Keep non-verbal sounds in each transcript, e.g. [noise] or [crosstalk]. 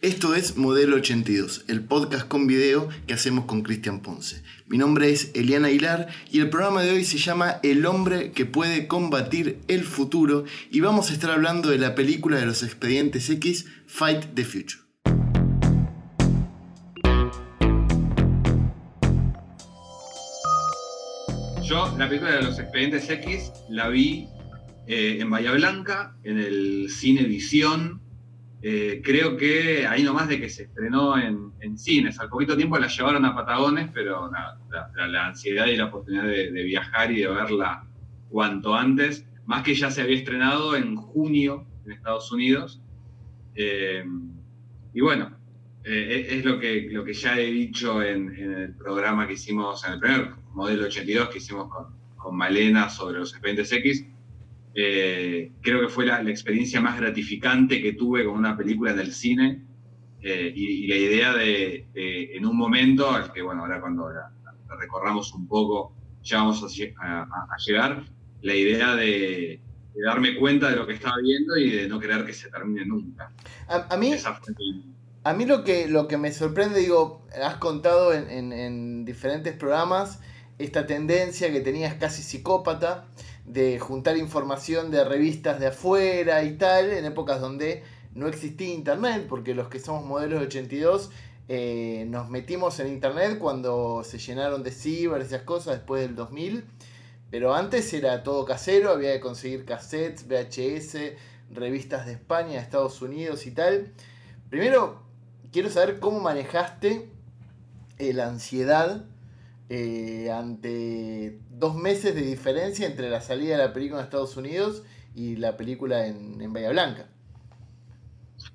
Esto es Modelo 82, el podcast con video que hacemos con Cristian Ponce. Mi nombre es Eliana Aguilar y el programa de hoy se llama El hombre que puede combatir el futuro y vamos a estar hablando de la película de los expedientes X, Fight the Future. Yo la película de los expedientes X la vi eh, en Bahía Blanca, en el Cine Visión eh, creo que ahí nomás de que se estrenó en, cines, al poquito tiempo la llevaron a Patagones, pero la, ansiedad y la oportunidad de, viajar y de verla cuanto antes, más que ya se había estrenado en junio en Estados Unidos. Eh, y bueno, eh, es lo que, lo que ya he dicho en, el programa que hicimos, en el primer modelo 82 que hicimos con, con Malena sobre los expedientes X eh, creo que fue la, experiencia más gratificante que tuve con una película del cine eh, y, la idea de, en un momento, al que bueno, ahora cuando la, recorramos un poco ya vamos a, llegar, la idea de, darme cuenta de lo que estaba viendo y de no querer que se termine nunca. A, mí... A mí lo que, lo que me sorprende, digo, has contado en, en diferentes programas esta tendencia que tenías casi psicópata de juntar información de revistas de afuera y tal, en épocas donde no existía internet, porque los que somos modelos de 82 eh, nos metimos en internet cuando se llenaron de ciber esas cosas después del 2000, pero antes era todo casero, había que conseguir cassettes, VHS, revistas de España, Estados Unidos y tal. Primero, quiero saber cómo manejaste eh, la ansiedad eh, ante dos meses de diferencia entre la salida de la película en Estados Unidos y la película en, en Bahía Blanca.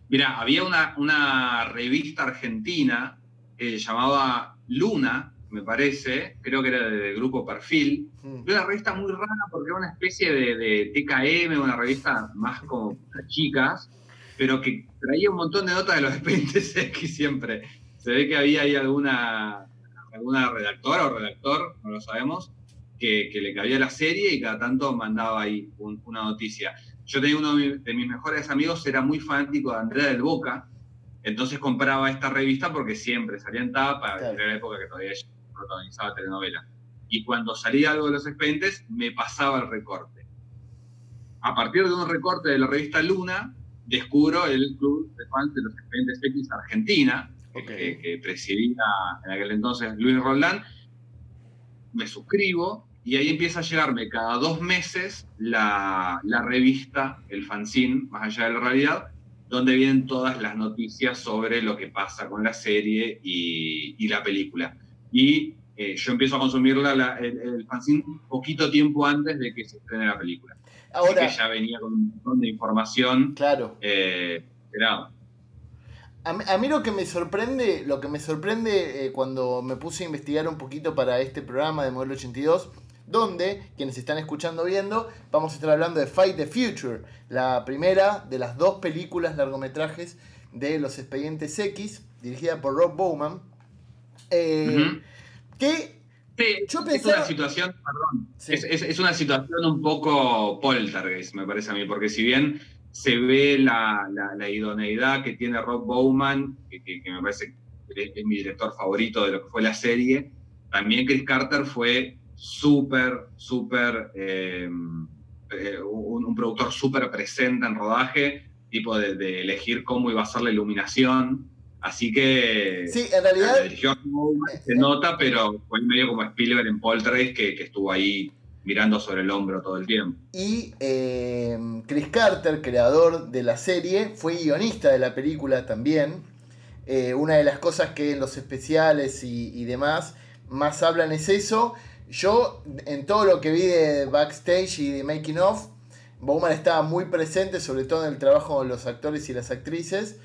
Mira, había una, revista argentina que se llamaba Luna, me parece, creo que era del grupo Perfil. Mm. Era una revista muy rara porque era una especie de, de TKM, una revista más como para chicas, pero que traía un montón de notas de los [laughs] expedientes X siempre. Se ve que había ahí alguna alguna redactora o redactor, no lo sabemos, que, le cabía la serie y cada tanto mandaba ahí una noticia. Yo tenía uno de mis mejores amigos, era muy fanático de Andrea del Boca, entonces compraba esta revista porque siempre salía en tapa, era la época que todavía protagonizaba telenovela. Y cuando salía algo de los expedientes, me pasaba el recorte. A partir de un recorte de la revista Luna, descubro el club de fans de los expedientes X Argentina, que, presidía en aquel entonces Luis Roldán, me suscribo y ahí empieza a llegarme cada dos meses la, revista, el fanzine, más allá de la realidad, donde vienen todas las noticias sobre lo que pasa con la serie y, la película. Y eh, yo empiezo a consumirla, el, fanzine, poquito tiempo antes de que se estrene la película. Ahora, Así que ya venía con un montón de información. Claro. Eh, a mí, lo que me sorprende, lo que me sorprende eh, cuando me puse a investigar un poquito para este programa de Modelo 82, donde, quienes están escuchando viendo, vamos a estar hablando de Fight the Future, la primera de las dos películas largometrajes de los expedientes X, dirigida por Rob Bowman. Eh, que yo es una situación, perdón, es, es, una situación un poco poltergeist, me parece a mí, porque si bien se ve la, idoneidad que tiene Rob Bowman, que, me parece que es, mi director favorito de lo que fue la serie. También Chris Carter fue súper, súper, eh, eh, un, productor súper presente en rodaje, tipo de, elegir cómo iba a ser la iluminación. Así que. Sí, en realidad. se nota, pero fue medio como Spielberg en Poltergeist que, que estuvo ahí mirando sobre el hombro todo el tiempo. Y eh, Chris Carter, creador de la serie, fue guionista de la película también. Eh, una de las cosas que en los especiales y, demás más hablan es eso. Yo, en todo lo que vi de backstage y de making of, Bowman estaba muy presente, sobre todo en el trabajo de los actores y las actrices.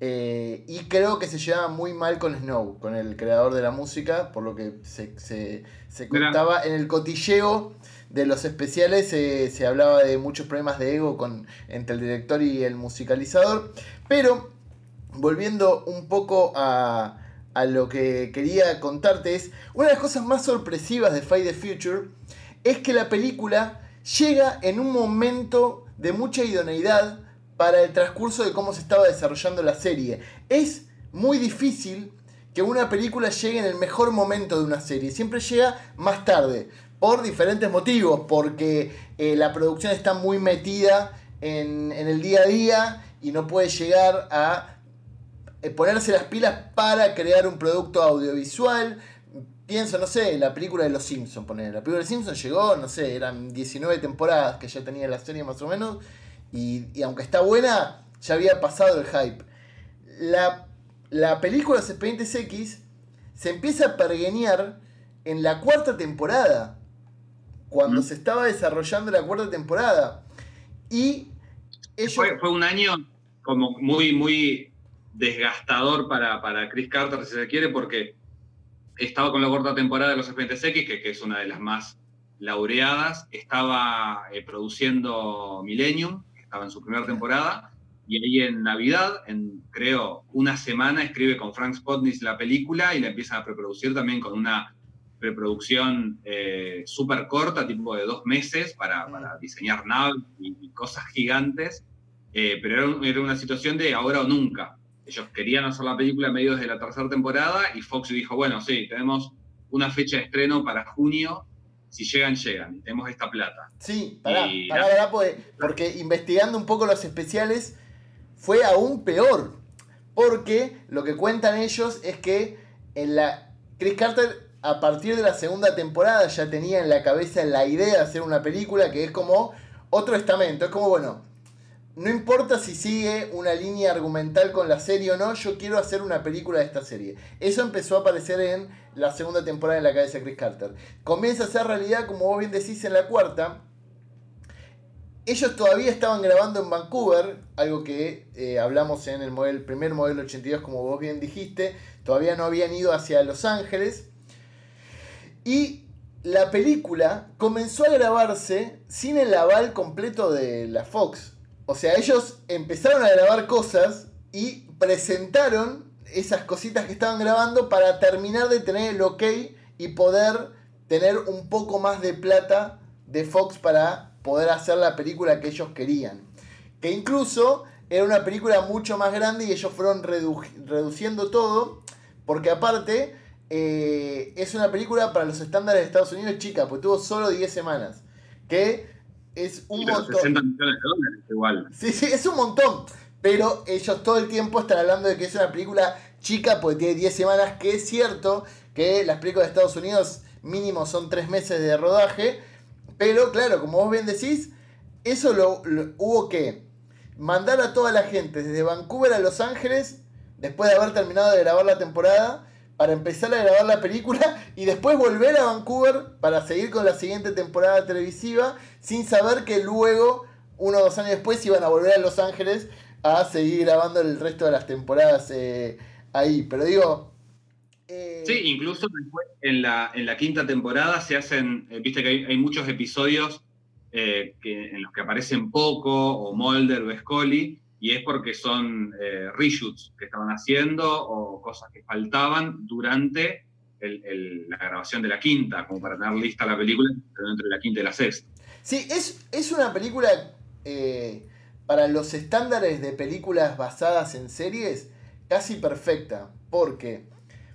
Eh, y creo que se llevaba muy mal con Snow, con el creador de la música, por lo que se, se, contaba en el cotilleo de los especiales, se hablaba de muchos problemas de ego con, entre el director y el musicalizador. Pero, volviendo un poco a, a lo que quería contarte, es una de las cosas más sorpresivas de Fight the Future es que la película llega en un momento de mucha idoneidad para el transcurso de cómo se estaba desarrollando la serie. Es muy difícil que una película llegue en el mejor momento de una serie. Siempre llega más tarde. Por diferentes motivos. Porque eh, la producción está muy metida en, el día a día. Y no puede llegar a eh, ponerse las pilas para crear un producto audiovisual. Pienso, no sé, la película de Los Simpsons, poner. La película de Los Simpsons llegó, no sé, eran 19 temporadas que ya tenía la serie más o menos. Y, y aunque está buena, ya había pasado el hype. La la película Los Expedientes X se empieza a pergeñar en la cuarta temporada. Cuando se estaba desarrollando la cuarta temporada. Y fue, un año como muy, muy desgastador para, para Chris Carter, si se quiere, porque estaba con la cuarta temporada de Los Expedientes X, que, es una de las más laureadas. Estaba eh, produciendo Millennium, estaba en su primera temporada y ahí en Navidad, en creo una semana, escribe con Frank Spotnitz la película y la empiezan a preproducir también con una preproducción eh, súper corta, tipo de dos meses, para, para diseñar naves y, cosas gigantes. Eh, pero era, una situación de ahora o nunca. Ellos querían hacer la película en medio de la tercera temporada y Fox dijo, bueno, sí, tenemos una fecha de estreno para junio, si llegan, llegan, tenemos esta plata. Sí, pará, pará, porque investigando un poco los especiales, fue aún peor. Porque lo que cuentan ellos es que en la Chris Carter a partir de la segunda temporada ya tenía en la cabeza la idea de hacer una película que es como otro estamento. Es como, bueno, no importa si sigue una línea argumental con la serie o no, yo quiero hacer una película de esta serie. Eso empezó a aparecer en la segunda temporada en la cabeza de Chris Carter. Comienza a ser realidad, como vos bien decís, en la cuarta ellos todavía estaban grabando en Vancouver, algo que eh, hablamos en el primer modelo 82, como vos bien dijiste. Todavía no habían ido hacia Los Ángeles. Y la película comenzó a grabarse sin el aval completo de la Fox. O sea, ellos empezaron a grabar cosas y presentaron esas cositas que estaban grabando para terminar de tener el ok y poder tener un poco más de plata de Fox para poder hacer la película que ellos querían. Que incluso era una película mucho más grande y ellos fueron reduciendo todo, porque aparte eh, es una película para los estándares de Estados Unidos chica, pues tuvo solo 10 semanas, que es un montón. 60 millones de dólares igual. Sí, sí, es un montón. Pero ellos todo el tiempo están hablando de que es una película chica porque tiene 10 semanas, que es cierto que las películas de Estados Unidos mínimo son 3 meses de rodaje pero claro, como vos bien decís, eso lo, hubo que mandar a toda la gente desde Vancouver a Los Ángeles, después de haber terminado de grabar la temporada, para empezar a grabar la película y después volver a Vancouver para seguir con la siguiente temporada televisiva, sin saber que luego, uno o dos años después, iban a volver a Los Ángeles a seguir grabando el resto de las temporadas eh, ahí. Pero digo, eh, sí, incluso en la, en la quinta temporada se hacen, eh, viste que hay, muchos episodios eh, en los que aparecen Poco o Mulder o Scully, y es porque son reshoots que estaban haciendo o cosas que faltaban durante la grabación de la quinta, como para tener lista la película entre la quinta y la sexta. Sí, es, es una película para los estándares de películas basadas en series casi perfecta, porque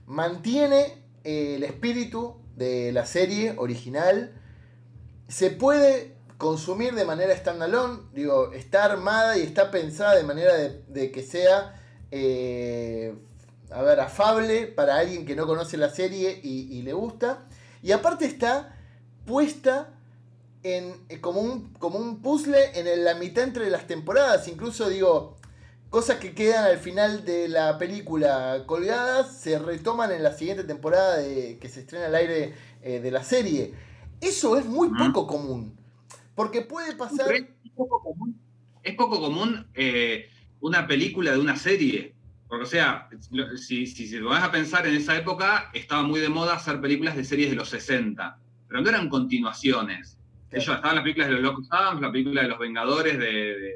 mantiene eh, el espíritu de la serie original. Se puede consumir de manera standalone, digo, está armada y está pensada de manera de, que sea, eh, a ver, afable para alguien que no conoce la serie y, le gusta. Y aparte está puesta en, eh, como, un, como un puzzle en la mitad entre las temporadas. Incluso digo, Cosas que quedan al final de la película colgadas se retoman en la siguiente temporada de, que se estrena al aire eh, de la serie. Eso es muy poco común. Porque puede pasar. Es poco común, es poco común eh, una película de una serie. Porque, o sea, si, si, si lo vas a pensar en esa época, estaba muy de moda hacer películas de series de los 60. Pero no eran continuaciones. Ellos estaban las películas de los Locos Adams, la película de los Vengadores de, de,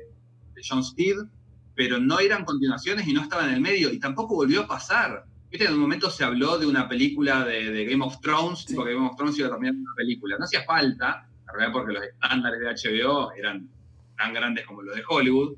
de John Steed pero no eran continuaciones y no estaban en el medio, y tampoco volvió a pasar. Viste, en un momento se habló de una película de, Game of Thrones, porque Game of Thrones iba a terminar una película. No hacía falta, porque los estándares de HBO eran tan grandes como los de Hollywood,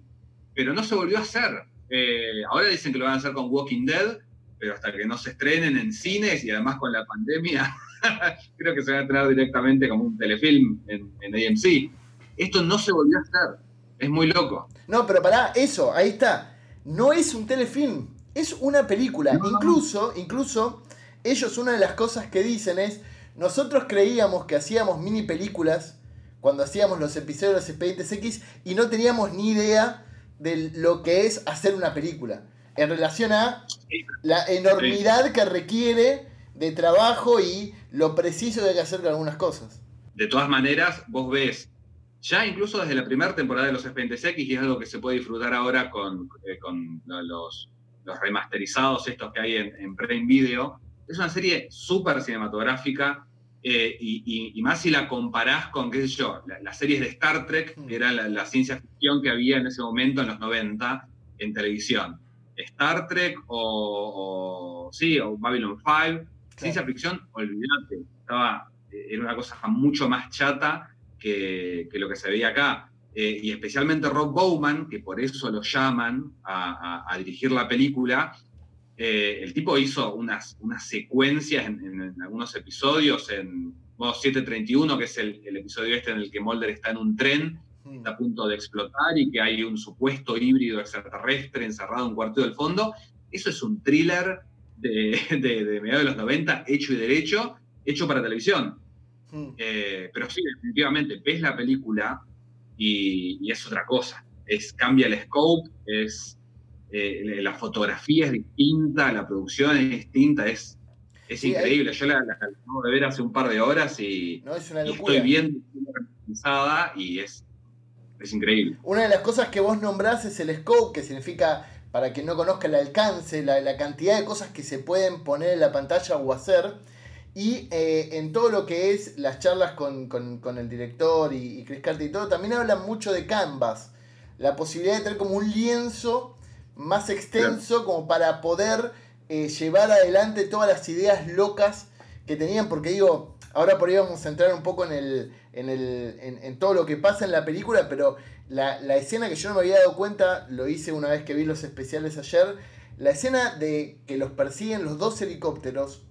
pero no se volvió a hacer. Eh, ahora dicen que lo van a hacer con Walking Dead, pero hasta que no se estrenen en cines y además con la pandemia, [laughs] creo que se va a estrenar directamente como un telefilm en, en AMC. Esto no se volvió a hacer. Es muy loco. No, pero pará, eso, ahí está. No es un telefilm, es una película. Incluso, incluso, ellos una de las cosas que dicen es, nosotros creíamos que hacíamos mini películas cuando hacíamos los episodios de los Expedientes X y no teníamos ni idea de lo que es hacer una película. En relación a la enormidad que requiere de trabajo y lo preciso que hay que hacer con algunas cosas. De todas maneras, vos ves ya incluso desde la primera temporada de los Expedientes X, y es algo que se puede disfrutar ahora con, eh, los, remasterizados estos que hay en, en Video, es una serie súper cinematográfica, eh, y, más si la comparás con, qué sé yo, las series de Star Trek, que era la, ciencia ficción que había en ese momento, en los 90, en televisión. Star Trek o, sí, o Babylon 5, ciencia ficción, olvídate, estaba, eh, era una cosa mucho más chata que, lo que se veía acá. Eh, y especialmente Rob Bowman, que por eso lo llaman a, dirigir la película, eh, el tipo hizo unas, unas secuencias en, algunos episodios, en modo 731, que es el, episodio este en el que Mulder está en un tren, mm. está a punto de explotar y que hay un supuesto híbrido extraterrestre encerrado en un cuarto del fondo. Eso es un thriller de, [laughs] de, de mediados de los 90, hecho y derecho, hecho para televisión. Mm. Eh, pero sí, definitivamente, ves la película y, es otra cosa. Es, cambia el scope, es, eh, la fotografía es distinta, la producción es distinta, es, es increíble. Yo la, acabo de ver hace un par de horas y, estoy bien realizada y es, es increíble. Una de las cosas que vos nombrás es el scope, que significa, para quien no conozca el alcance, la, la cantidad de cosas que se pueden poner en la pantalla o hacer. Y eh, en todo lo que es las charlas con, el director y, Chris Carter y todo, también hablan mucho de Canvas. La posibilidad de tener como un lienzo más extenso como para poder eh, llevar adelante todas las ideas locas que tenían. Porque digo, ahora por ahí vamos a entrar un poco en, el, en, el, en, todo lo que pasa en la película, pero la, la escena que yo no me había dado cuenta, lo hice una vez que vi los especiales ayer, la escena de que los persiguen los dos helicópteros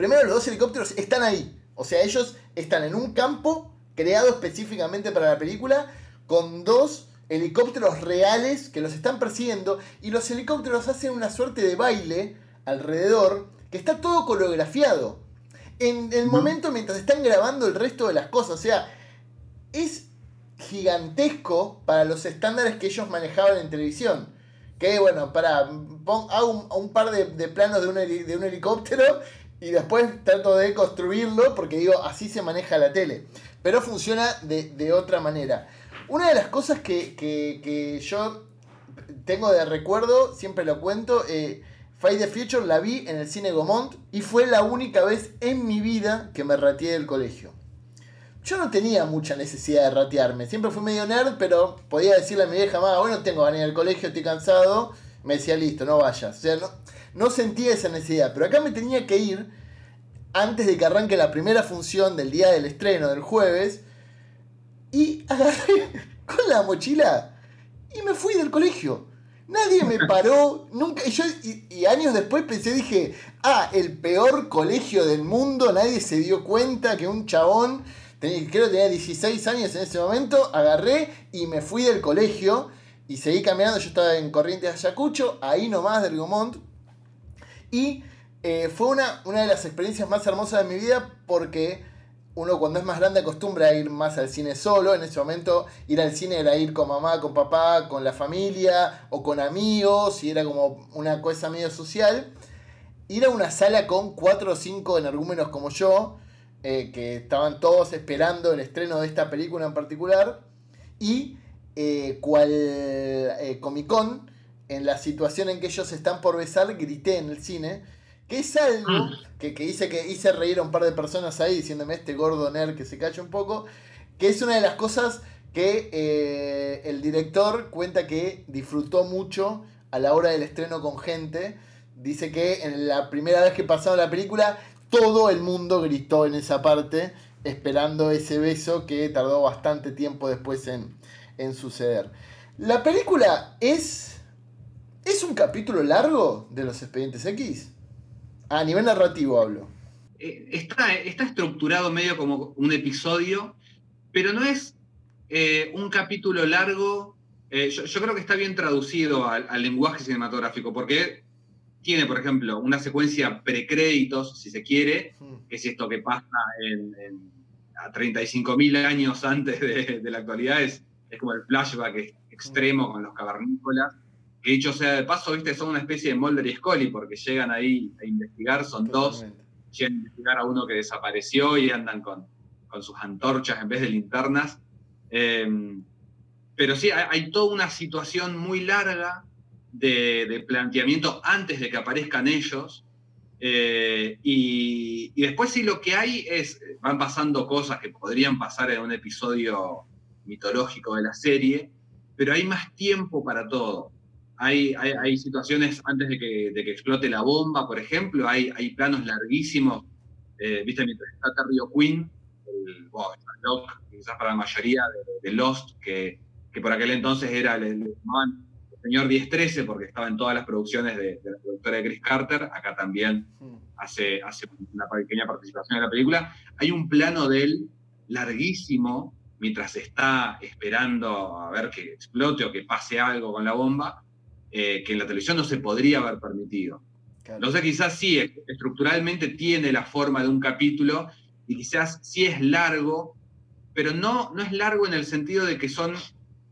Primero, los dos helicópteros están ahí. O sea, ellos están en un campo creado específicamente para la película con dos helicópteros reales que los están persiguiendo y los helicópteros hacen una suerte de baile alrededor que está todo coreografiado. En el momento mientras están grabando el resto de las cosas. O sea, es gigantesco para los estándares que ellos manejaban en televisión. Que bueno, para, hago un, par de, planos de un, de un helicóptero y después trato de construirlo porque digo, así se maneja la tele. Pero funciona de, otra manera. Una de las cosas que, yo tengo de recuerdo, siempre lo cuento, eh, Fight the Future la vi en el cine Gomont y fue la única vez en mi vida que me rateé del colegio. Yo no tenía mucha necesidad de ratearme, siempre fui medio nerd, pero podía decirle a mi vieja, mamá, bueno, tengo ganas del colegio, estoy cansado. Me decía, listo, no vayas. O sea, no sentía esa necesidad. Pero acá me tenía que ir antes de que arranque la primera función del día del estreno, del jueves. Y agarré [laughs] con la mochila y me fui del colegio. Nadie me paró, nunca. Y, yo, y, años después pensé, dije, ah, el peor colegio del mundo, nadie se dio cuenta que un chabón, creo que tenía 16 años en ese momento, agarré y me fui del colegio y seguí caminando. Yo estaba en Corrientes Ayacucho, ahí nomás del Gomont. Y eh, fue una, una de las experiencias más hermosas de mi vida porque uno cuando es más grande acostumbra a ir más al cine solo. En ese momento ir al cine era ir con mamá, con papá, con la familia o con amigos y era como una cosa medio social. Ir a una sala con cuatro o cinco energúmenos como yo, eh, que estaban todos esperando el estreno de esta película en particular. Y eh, cual Comic Con, en la situación en que ellos están por besar, grité en el cine. Que es algo mm. que, que, hice, que hice reír a un par de personas ahí diciéndome este gordo nerd que se cacha un poco. Que es una de las cosas que eh, el director cuenta que disfrutó mucho a la hora del estreno con gente. Dice que en la primera vez que pasaron la película, todo el mundo gritó en esa parte, esperando ese beso que tardó bastante tiempo después en, en suceder. ¿La película es. ¿Es un capítulo largo de los expedientes X? A nivel narrativo hablo. Eh, está, está estructurado medio como un episodio, pero no es eh, un capítulo largo. Eh, yo, creo que está bien traducido al, lenguaje cinematográfico, porque tiene, por ejemplo, una secuencia precréditos, si se quiere, hmm. que es esto que pasa en, a 35.000 años antes de, la actualidad, es, es como el flashback extremo con los cavernícolas. Que dicho sea de paso, viste, son una especie de Mulder y Scully, porque llegan ahí a investigar, son dos, llegan a investigar a uno que desapareció y andan con, con sus antorchas en vez de linternas. Em, pero sí, hay, toda una situación muy larga de, planteamiento antes de que aparezcan ellos. Eh, y, y, después sí lo que hay es, van pasando cosas que podrían pasar en un episodio mitológico de la serie, pero hay más tiempo para todo. Hay, hay, situaciones antes de que, explote la bomba, por ejemplo, hay, hay planos larguísimos, eh, viste, mientras está Terry Queen, el, quizás para la mayoría de, Lost, que, que, por aquel entonces era el, el, señor 1013, porque estaba en todas las producciones de, la productora de Chris Carter, acá también hmm. hace, hace una pequeña participación en la película. Hay un plano de él larguísimo, mientras está esperando a ver que explote o que pase algo con la bomba, eh, que en la televisión no se podría haber permitido. No sé, quizás sí, estructuralmente tiene la forma de un capítulo y quizás sí es largo, pero no, no es largo en el sentido de que son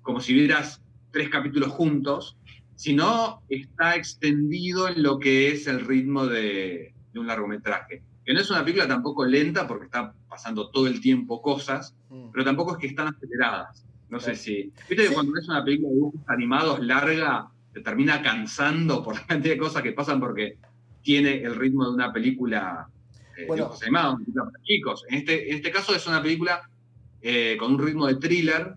como si vieras tres capítulos juntos, sino está extendido en lo que es el ritmo de, de un largometraje. Que no es una película tampoco lenta porque está pasando todo el tiempo cosas, mm. pero tampoco es que están aceleradas. No sé si. Viste que cuando ves una película de dibujos animados larga, te termina cansando por la cantidad de cosas que pasan porque tiene el ritmo de una película eh, de película para chicos. En este, en este caso es una película eh, con un ritmo de thriller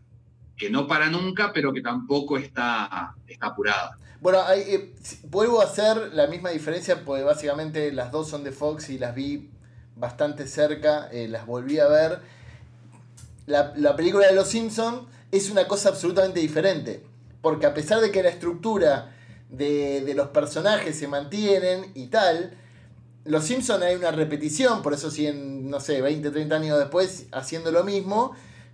que no para nunca, pero que tampoco está, está apurada. Bueno, eh, vuelvo a hacer la misma diferencia porque básicamente las dos son de Fox y las vi bastante cerca, eh, las volví a ver. La, película de Los Simpsons es una cosa absolutamente diferente, porque a pesar de que la estructura de, los personajes se mantienen y tal, Los Simpsons hay una repetición, por eso siguen, no sé, 20, 30 años después haciendo lo mismo,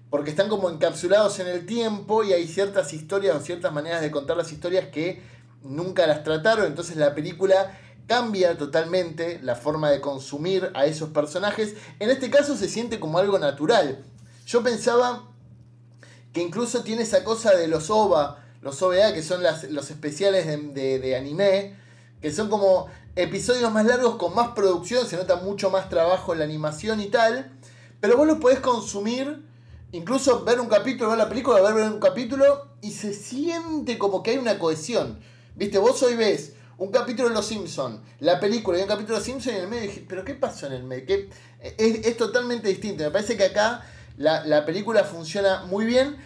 porque están como encapsulados en el tiempo y hay ciertas historias o ciertas maneras de contar las historias que nunca las trataron, entonces la película cambia totalmente la forma de consumir a esos personajes. En este caso se siente como algo natural. Yo pensaba que incluso tiene esa cosa de los OVA, los OVA, que son los especiales de, anime, que son como episodios más largos con más producción, se nota mucho más trabajo en la animación y tal, pero vos lo podés consumir, incluso ver un capítulo, ver la película, ver, ver un capítulo, y se siente como que hay una cohesión. Viste, vos hoy ves un capítulo de Los Simpsons, la película y un capítulo de Los Simpsons y en el medio dije, pero ¿qué pasó en el medio? Es, totalmente distinto. Me parece que acá la, película funciona muy bien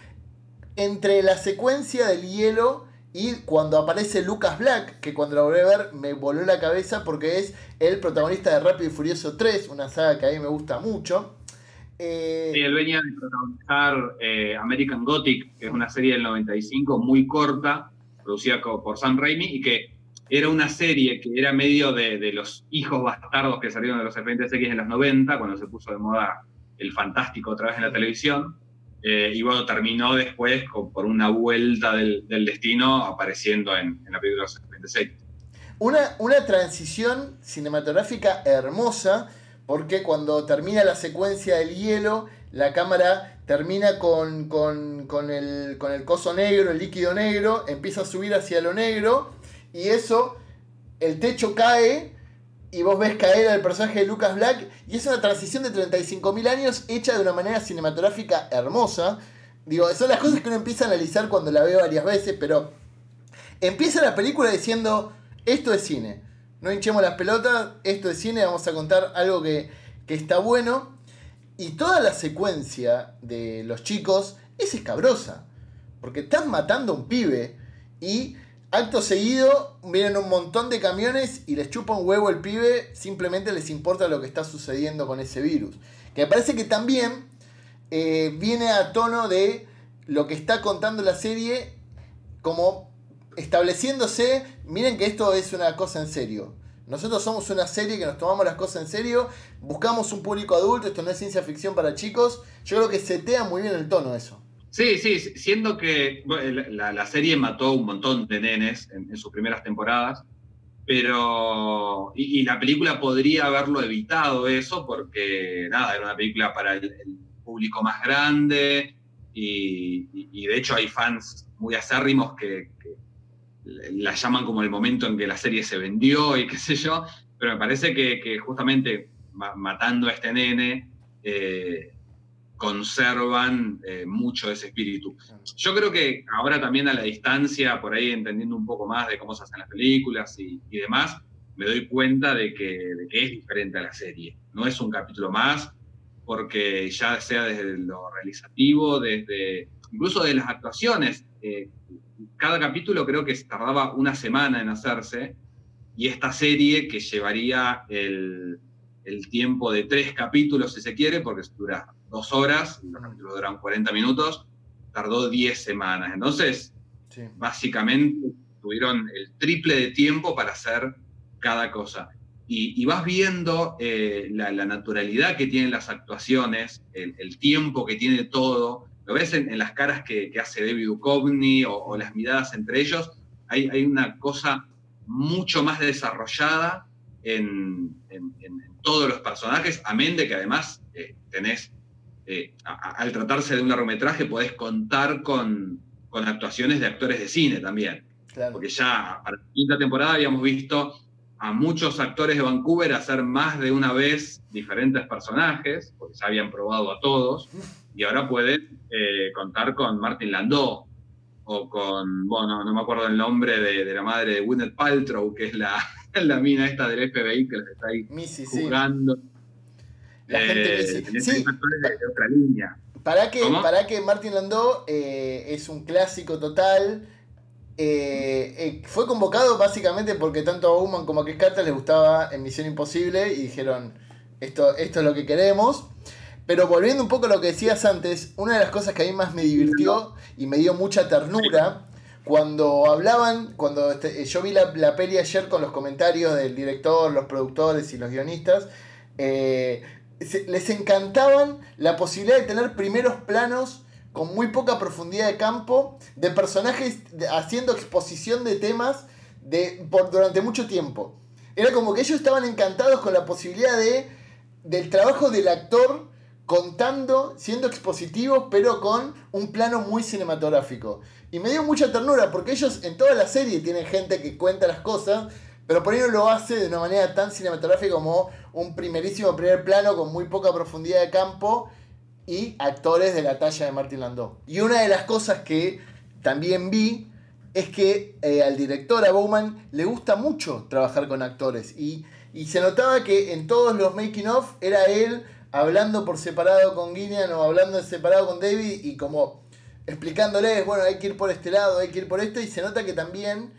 entre la secuencia del hielo y cuando aparece Lucas Black, que cuando lo volví a ver me voló la cabeza porque es el protagonista de Rápido y Furioso 3, una saga que a mí me gusta mucho. Eh, sí, él venía de protagonizar eh, American Gothic, que es una serie del 95 muy corta, producida por Sam Raimi y que era una serie que era medio de, los hijos bastardos que salieron de los Expedientes X en los 90, cuando se puso de moda el fantástico otra vez en la televisión. Eh, y bueno, terminó después por una vuelta del, destino apareciendo en, la película de los Expedientes X. Una, una transición cinematográfica hermosa, porque cuando termina la secuencia del hielo, la cámara termina con, con, el, con el coso negro, el líquido negro, empieza a subir hacia lo negro y eso, el techo cae y vos ves caer al personaje de Lucas Black y es una transición de 35.000 años hecha de una manera cinematográfica hermosa. Digo, son las cosas que uno empieza a analizar cuando la veo varias veces, pero empieza la película diciendo, esto es cine. No hinchemos las pelotas, esto es cine, vamos a contar algo que, que está bueno. Y toda la secuencia de los chicos es escabrosa. Porque están matando a un pibe y acto seguido vienen un montón de camiones y les chupa un huevo el pibe, simplemente les importa lo que está sucediendo con ese virus. Que me parece que también eh, viene a tono de lo que está contando la serie como estableciéndose, miren que esto es una cosa en serio. Nosotros somos una serie que nos tomamos las cosas en serio, buscamos un público adulto, esto no es ciencia ficción para chicos. Yo creo que setea muy bien el tono eso. Sí, sí, siendo que la, serie mató un montón de nenes en, sus primeras temporadas, pero. Y, la película podría haberlo evitado eso, porque nada, era una película para el, público más grande, y, de hecho hay fans muy acérrimos que, la llaman como el momento en que la serie se vendió y qué sé yo, pero me parece que, justamente matando a este nene eh, conservan eh, mucho ese espíritu. Yo creo que ahora también a la distancia, por ahí entendiendo un poco más de cómo se hacen las películas y, demás, me doy cuenta de que, es diferente a la serie. No es un capítulo más, porque ya sea desde lo realizativo, desde incluso de las actuaciones, eh, cada capítulo creo que tardaba una semana en hacerse y esta serie que llevaría el, tiempo de tres capítulos, si se quiere, porque dura dos horas, los capítulos duran 40 minutos, tardó 10 semanas. Entonces, básicamente tuvieron el triple de tiempo para hacer cada cosa. Y, vas viendo eh, la, naturalidad que tienen las actuaciones, el tiempo que tiene todo, lo ves en, las caras que, hace David Duchovny o, las miradas entre ellos, hay, hay, una cosa mucho más desarrollada en, todos los personajes, amén de que además eh, tenés, eh, al tratarse de un largometraje, podés contar con, actuaciones de actores de cine también. Porque ya para la quinta temporada habíamos visto a muchos actores de Vancouver hacer más de una vez diferentes personajes, porque ya habían probado a todos y ahora puede eh, contar con Martin Landau o con, bueno, no me acuerdo el nombre de, la madre de Gwyneth Paltrow, que es la, [laughs] la mina esta del FBI que está ahí jugando. La gente eh, sí. de, otra línea. Para que, para que Martin Landau eh, es un clásico total. fue convocado básicamente porque tanto a Bowman como a Chris Carter les gustaba en Misión Imposible y dijeron esto, esto es lo que queremos. Pero volviendo un poco a lo que decías antes, una de las cosas que a mí más me divirtió y me dio mucha ternura, cuando hablaban, cuando este, yo vi la, peli ayer con los comentarios del director, los productores y los guionistas, eh, les encantaban la posibilidad de tener primeros planos con muy poca profundidad de campo, de personajes haciendo exposición de temas de, por, durante mucho tiempo. Era como que ellos estaban encantados con la posibilidad de, del trabajo del actor contando, siendo expositivos, pero con un plano muy cinematográfico. Y me dio mucha ternura, porque ellos en toda la serie tienen gente que cuenta las cosas, pero por no lo hace de una manera tan cinematográfica como un primerísimo primer plano con muy poca profundidad de campo y actores de la talla de Martin Landau. Y una de las cosas que también vi es que eh, al director, a Bowman, le gusta mucho trabajar con actores. Y, y se notaba que en todos los making of era él hablando por separado con Guinean o hablando separado con David y como explicándoles, bueno, hay que ir por este lado, hay que ir por esto, y se nota que también,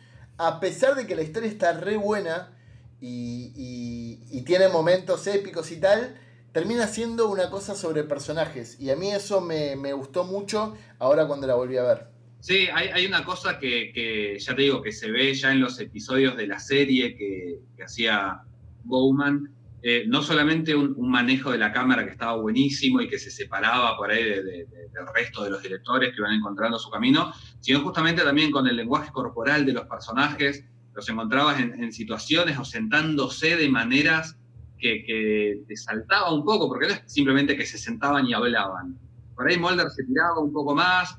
a pesar de que la historia está re buena y, tiene momentos épicos y tal, termina siendo una cosa sobre personajes. Y a mí eso me, gustó mucho ahora cuando la volví a ver. Sí, hay, una cosa que, ya te digo, que se ve ya en los episodios de la serie que, que hacía Bowman, eh, no solamente un, manejo de la cámara que estaba buenísimo y que se separaba por ahí del resto de los directores que iban encontrando su camino, sino justamente también con el lenguaje corporal de los personajes, los encontrabas en, situaciones o sentándose de maneras que, te saltaba un poco, porque no es simplemente que se sentaban y hablaban. Por ahí Mulder se tiraba un poco más.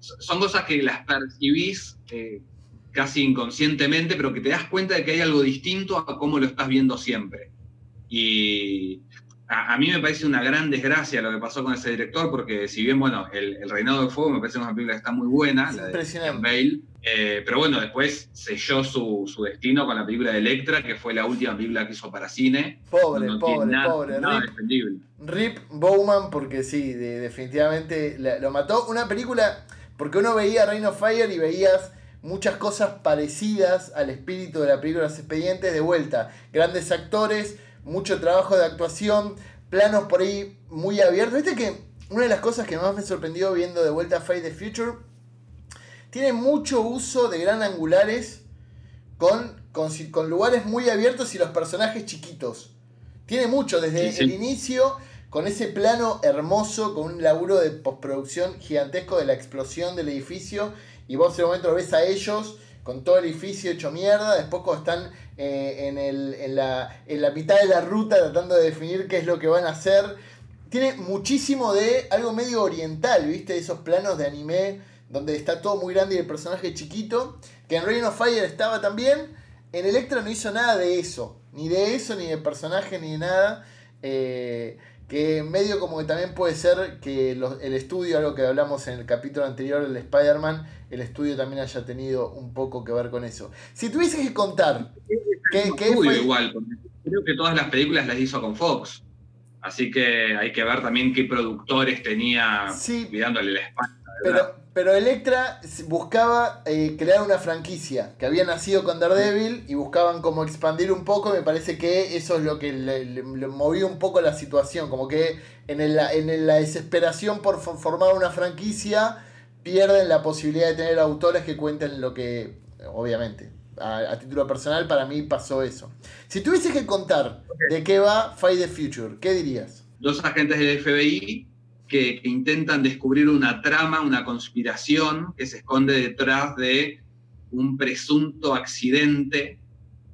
Son cosas que las percibís eh, casi inconscientemente, pero que te das cuenta de que hay algo distinto a cómo lo estás viendo siempre. Y a, mí me parece una gran desgracia lo que pasó con ese director, porque si bien, bueno, El, Reinado de Fuego me parece una película que está muy buena, la de Bale, eh, pero bueno, después selló su, su, destino con la película de Electra, que fue la última película que hizo para cine. Pobre, pobre, pobre. Rip, Rip Bowman, porque sí, definitivamente lo mató. Una película, porque uno veía Reign of Fire y veías muchas cosas parecidas al espíritu de la película Los Expedientes de vuelta. Grandes actores mucho trabajo de actuación, planos por ahí muy abiertos. Viste que una de las cosas que más me sorprendió viendo de vuelta Fight the Future tiene mucho uso de gran angulares con, con, lugares muy abiertos y los personajes chiquitos. Tiene mucho, desde el inicio, con ese plano hermoso, con un laburo de postproducción gigantesco de la explosión del edificio, y vos en un momento lo ves a ellos con todo el edificio hecho mierda, después cuando están eh, en, la mitad de la ruta tratando de definir qué es lo que van a hacer. Tiene muchísimo de algo medio oriental, ¿viste? Esos planos de anime donde está todo muy grande y el personaje chiquito, que en Reign of Fire estaba también. En Electra no hizo nada de eso, ni de eso, ni de personaje, ni de nada. Eh, que medio como que también puede ser que el estudio, algo que hablamos en el capítulo anterior del Spider-Man, el estudio también haya tenido un poco que ver con eso. Si tuvieses que contar, ¿qué, qué fue? igual, creo que todas las películas las hizo con Fox. Así que hay que ver también qué productores tenía sí, la espalda. Pero, pero Electra buscaba eh, crear una franquicia que había nacido con Daredevil y buscaban como expandir un poco. Me parece que eso es lo que le, movió un poco la situación. Como que en, en la desesperación por formar una franquicia pierden la posibilidad de tener autores que cuenten lo que, obviamente, a, título personal, para mí pasó eso. Si tuvieses que contar de qué va Fight the Future, ¿qué dirías? Dos agentes del FBI que, intentan descubrir una trama, una conspiración que se esconde detrás de un presunto accidente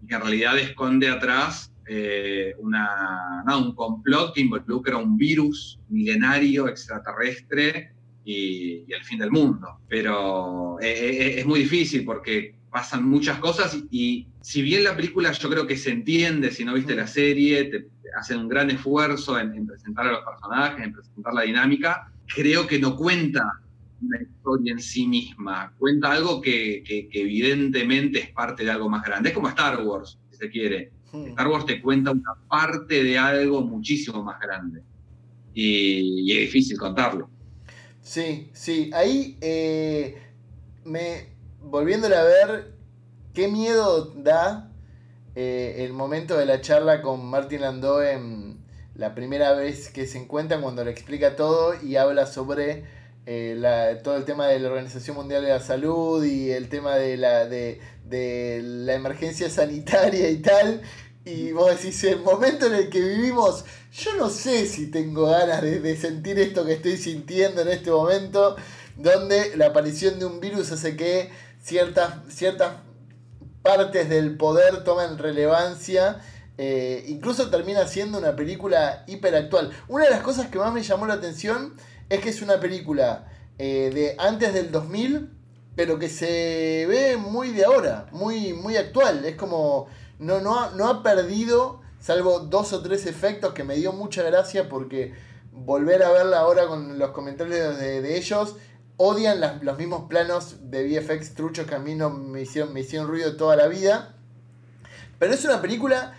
y que en realidad esconde atrás eh, un complot que involucra un virus milenario extraterrestre y, el fin del mundo. Pero eh, eh, es muy difícil porque pasan muchas cosas y, si bien la película yo creo que se entiende, si no viste la serie, te, hacen un gran esfuerzo en, presentar a los personajes, en presentar la dinámica, creo que no cuenta una historia en sí misma, cuenta algo que, evidentemente es parte de algo más grande. Es como Star Wars, si se quiere. Star Wars te cuenta una parte de algo muchísimo más grande. y es difícil contarlo. Sí, sí. Ahí, eh, me, volviéndole a ver, qué miedo da eh, el momento de la charla con Martin Landau en la primera vez que se encuentran, cuando le explica todo y habla sobre eh, todo el tema de la Organización Mundial de la Salud y el tema de la, de, de la emergencia sanitaria y tal. Y vos decís, el momento en el que vivimos, yo no sé si tengo ganas de, sentir esto que estoy sintiendo en este momento, donde la aparición de un virus hace que ciertas, ciertas partes del poder tomen relevancia. Eh, incluso termina siendo una película hiperactual. Una de las cosas que más me llamó la atención es que es una película eh, de antes del 2000, pero que se ve muy de ahora, muy, muy actual. Es como no, no, no ha perdido, salvo dos o tres efectos que me dio mucha gracia porque volver a verla ahora con los comentarios de, ellos, odian los mismos planos de VFX truchos que a mí no me hicieron, me hicieron ruido toda la vida. Pero es una película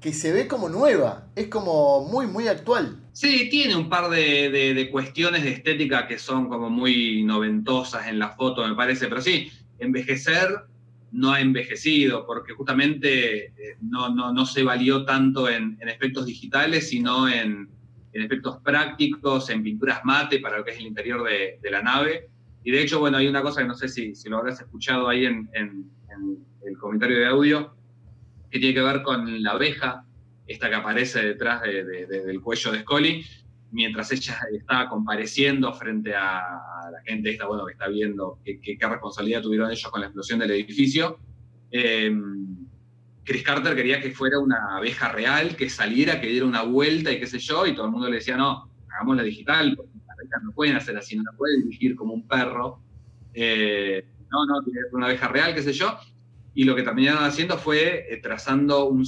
que se ve como nueva, es como muy, muy actual. Sí, tiene un par de, de, cuestiones de estética que son como muy noventosas en la foto, me parece, pero sí, envejecer no ha envejecido, porque justamente eh, no, no, se valió tanto en, en efectos digitales, sino en, en, efectos prácticos, en pinturas mate para lo que es el interior de, la nave. Y de hecho, bueno, hay una cosa que no sé si, si lo habrás escuchado ahí en, en, el comentario de audio, que tiene que ver con la abeja, esta que aparece detrás de, del cuello de Scully, mientras ella está compareciendo frente a, la gente esta, bueno, que está viendo qué, responsabilidad tuvieron ellos con la explosión del edificio. Em, Chris Carter quería que fuera una abeja real, que saliera, que diera una vuelta y qué sé yo, y todo el mundo le decía, no, hagámosla digital, porque las abejas no pueden hacer así, no la pueden dirigir como un perro. Eh, no, no, tiene que ser una abeja real, qué sé yo. Y lo que terminaron haciendo fue eh, trazando un,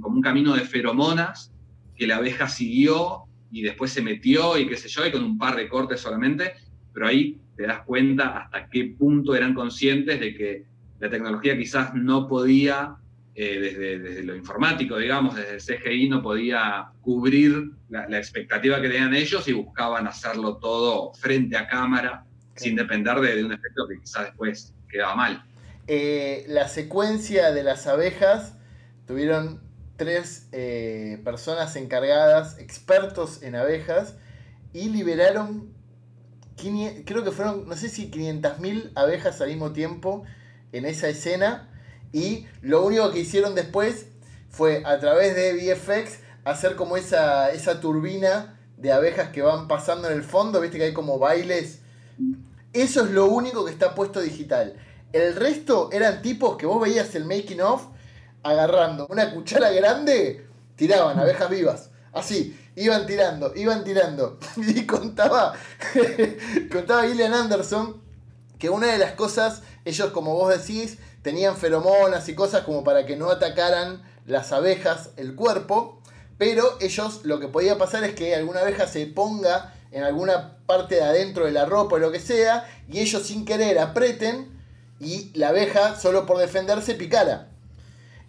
como un camino de feromonas que la abeja siguió y después se metió y qué sé yo, y con un par de cortes solamente, pero ahí te das cuenta hasta qué punto eran conscientes de que la tecnología quizás no podía, eh, desde, lo informático, digamos, desde el CGI, no podía cubrir la, expectativa que tenían ellos y buscaban hacerlo todo frente a cámara, sin depender de, un efecto que quizás después quedaba mal. Eh, la secuencia de las abejas tuvieron tres eh, personas encargadas, expertos en abejas, y liberaron creo que fueron, no sé si 500.000 abejas al mismo tiempo en esa escena. Y lo único que hicieron después fue a través de VFX hacer como esa, esa turbina de abejas que van pasando en el fondo, viste que hay como bailes. Eso es lo único que está puesto digital. El resto eran tipos que vos veías el making of agarrando una cuchara grande, tiraban abejas vivas. Así, iban tirando, iban tirando. [laughs] Y contaba, [laughs] contaba Gillian Anderson que una de las cosas, ellos como vos decís, tenían feromonas y cosas como para que no atacaran las abejas el cuerpo, pero ellos lo que podía pasar es que alguna abeja se ponga en alguna parte de adentro de la ropa o lo que sea, y ellos sin querer apreten y la abeja, solo por defenderse, picara.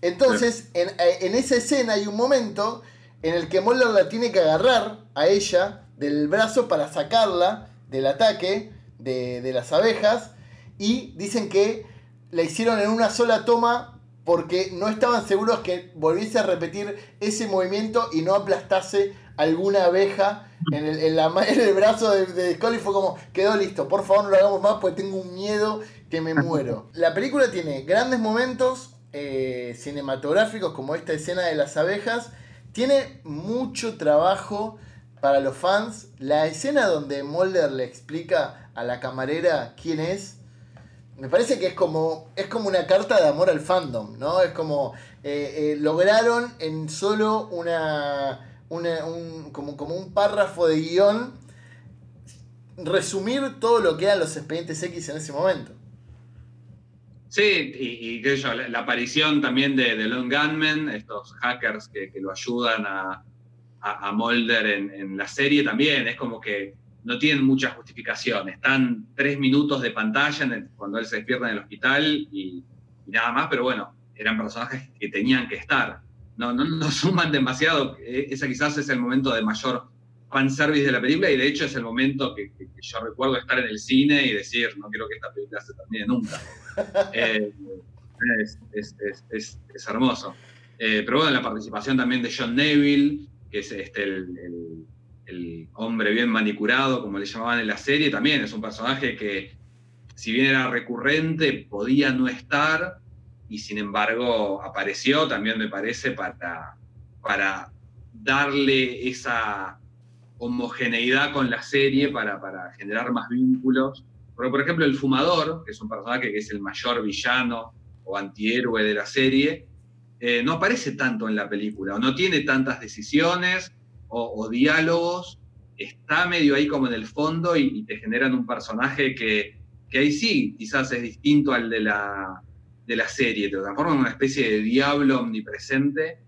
Entonces, en, en esa escena hay un momento en el que Mulder la tiene que agarrar a ella del brazo para sacarla del ataque de, de las abejas, y dicen que la hicieron en una sola toma porque no estaban seguros que volviese a repetir ese movimiento y no aplastase alguna abeja en el, [laughs] el brazo de, de Scully. Fue como, quedó listo, por favor no lo hagamos más porque tengo un miedo que me muero. [laughs] La película tiene grandes momentos eh, cinematográficos como esta escena de las abejas. Tiene mucho trabajo para los fans. La escena donde Mulder le explica a la camarera quién es me parece que es como, es como una carta de amor al fandom, ¿no? Es como, eh, eh, lograron en solo una, un, como, como un párrafo de guion resumir todo lo que eran los expedientes X en ese momento. Sí, y, y yo, la, aparición también de, Lone Gunman, estos hackers que, lo ayudan a, a, Mulder en, en, la serie también, es como que no tienen mucha justificación. Están tres minutos de pantalla cuando él se despierta en el hospital y, nada más, pero bueno, eran personajes que tenían que estar. No, no, no suman demasiado. E, ese quizás es el momento de mayor fanservice de la película y de hecho es el momento que, yo recuerdo estar en el cine y decir, no quiero que esta película se termine nunca. Eh, es, es, hermoso. Eh, pero bueno, la participación también de John Neville, que es este, el el hombre bien manicurado, como le llamaban en la serie, también es un personaje que, si bien era recurrente, podía no estar y sin embargo apareció, también me parece, para, para darle esa homogeneidad con la serie, para, para generar más vínculos. Porque, por ejemplo, el fumador, que es un personaje que es el mayor villano o antihéroe de la serie, eh, no aparece tanto en la película, o no tiene tantas decisiones, o, diálogos, está medio ahí como en el fondo y, te generan un personaje que, que, ahí sí, quizás es distinto al de la, de la serie, te transforma en una especie de diablo omnipresente,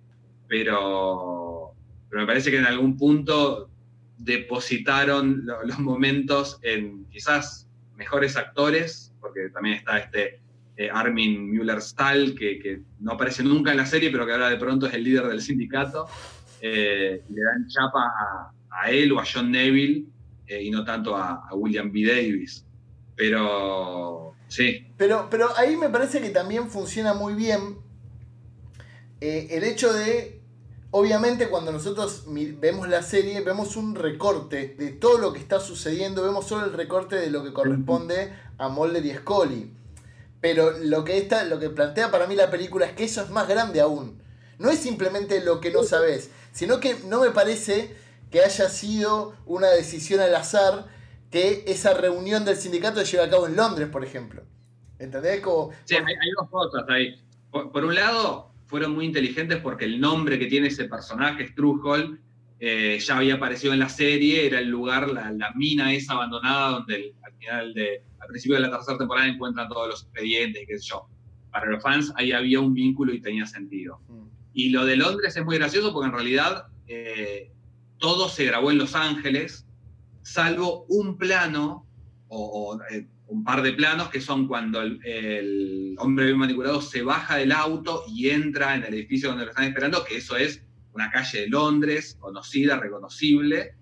pero me parece que en algún punto depositaron los momentos en quizás mejores actores, porque también está este eh, Armin Müller-Stahl, que, no aparece nunca en la serie, pero que ahora de pronto es el líder del sindicato. Eh, le dan chapa a, él o a John Neville eh, y no tanto a, William B. Davis. Pero sí. Pero, pero ahí me parece que también funciona muy bien el hecho de, obviamente cuando nosotros vemos la serie, vemos un recorte de todo lo que está sucediendo, vemos solo el recorte de lo que corresponde a Mulder y Scully. Pero lo que, está, lo que plantea para mí la película es que eso es más grande aún. No es simplemente lo que no sabes, sino que no me parece que haya sido una decisión al azar que esa reunión del sindicato se lleve a cabo en Londres, por ejemplo. ¿Entendés? Sí, hay, dos cosas ahí. Por, un lado, fueron muy inteligentes porque el nombre que tiene ese personaje, Struhol, eh, ya había aparecido en la serie, era el lugar, la, mina esa abandonada donde al final de, al principio de la tercera temporada encuentran todos los expedientes, qué sé yo. Para los fans ahí había un vínculo y tenía sentido. Mm. Y lo de Londres es muy gracioso porque en realidad eh, todo se grabó en Los Ángeles, salvo un plano o, eh, un par de planos que son cuando el, hombre bien manipulado se baja del auto y entra en el edificio donde lo están esperando, que eso es una calle de Londres, conocida, reconocible,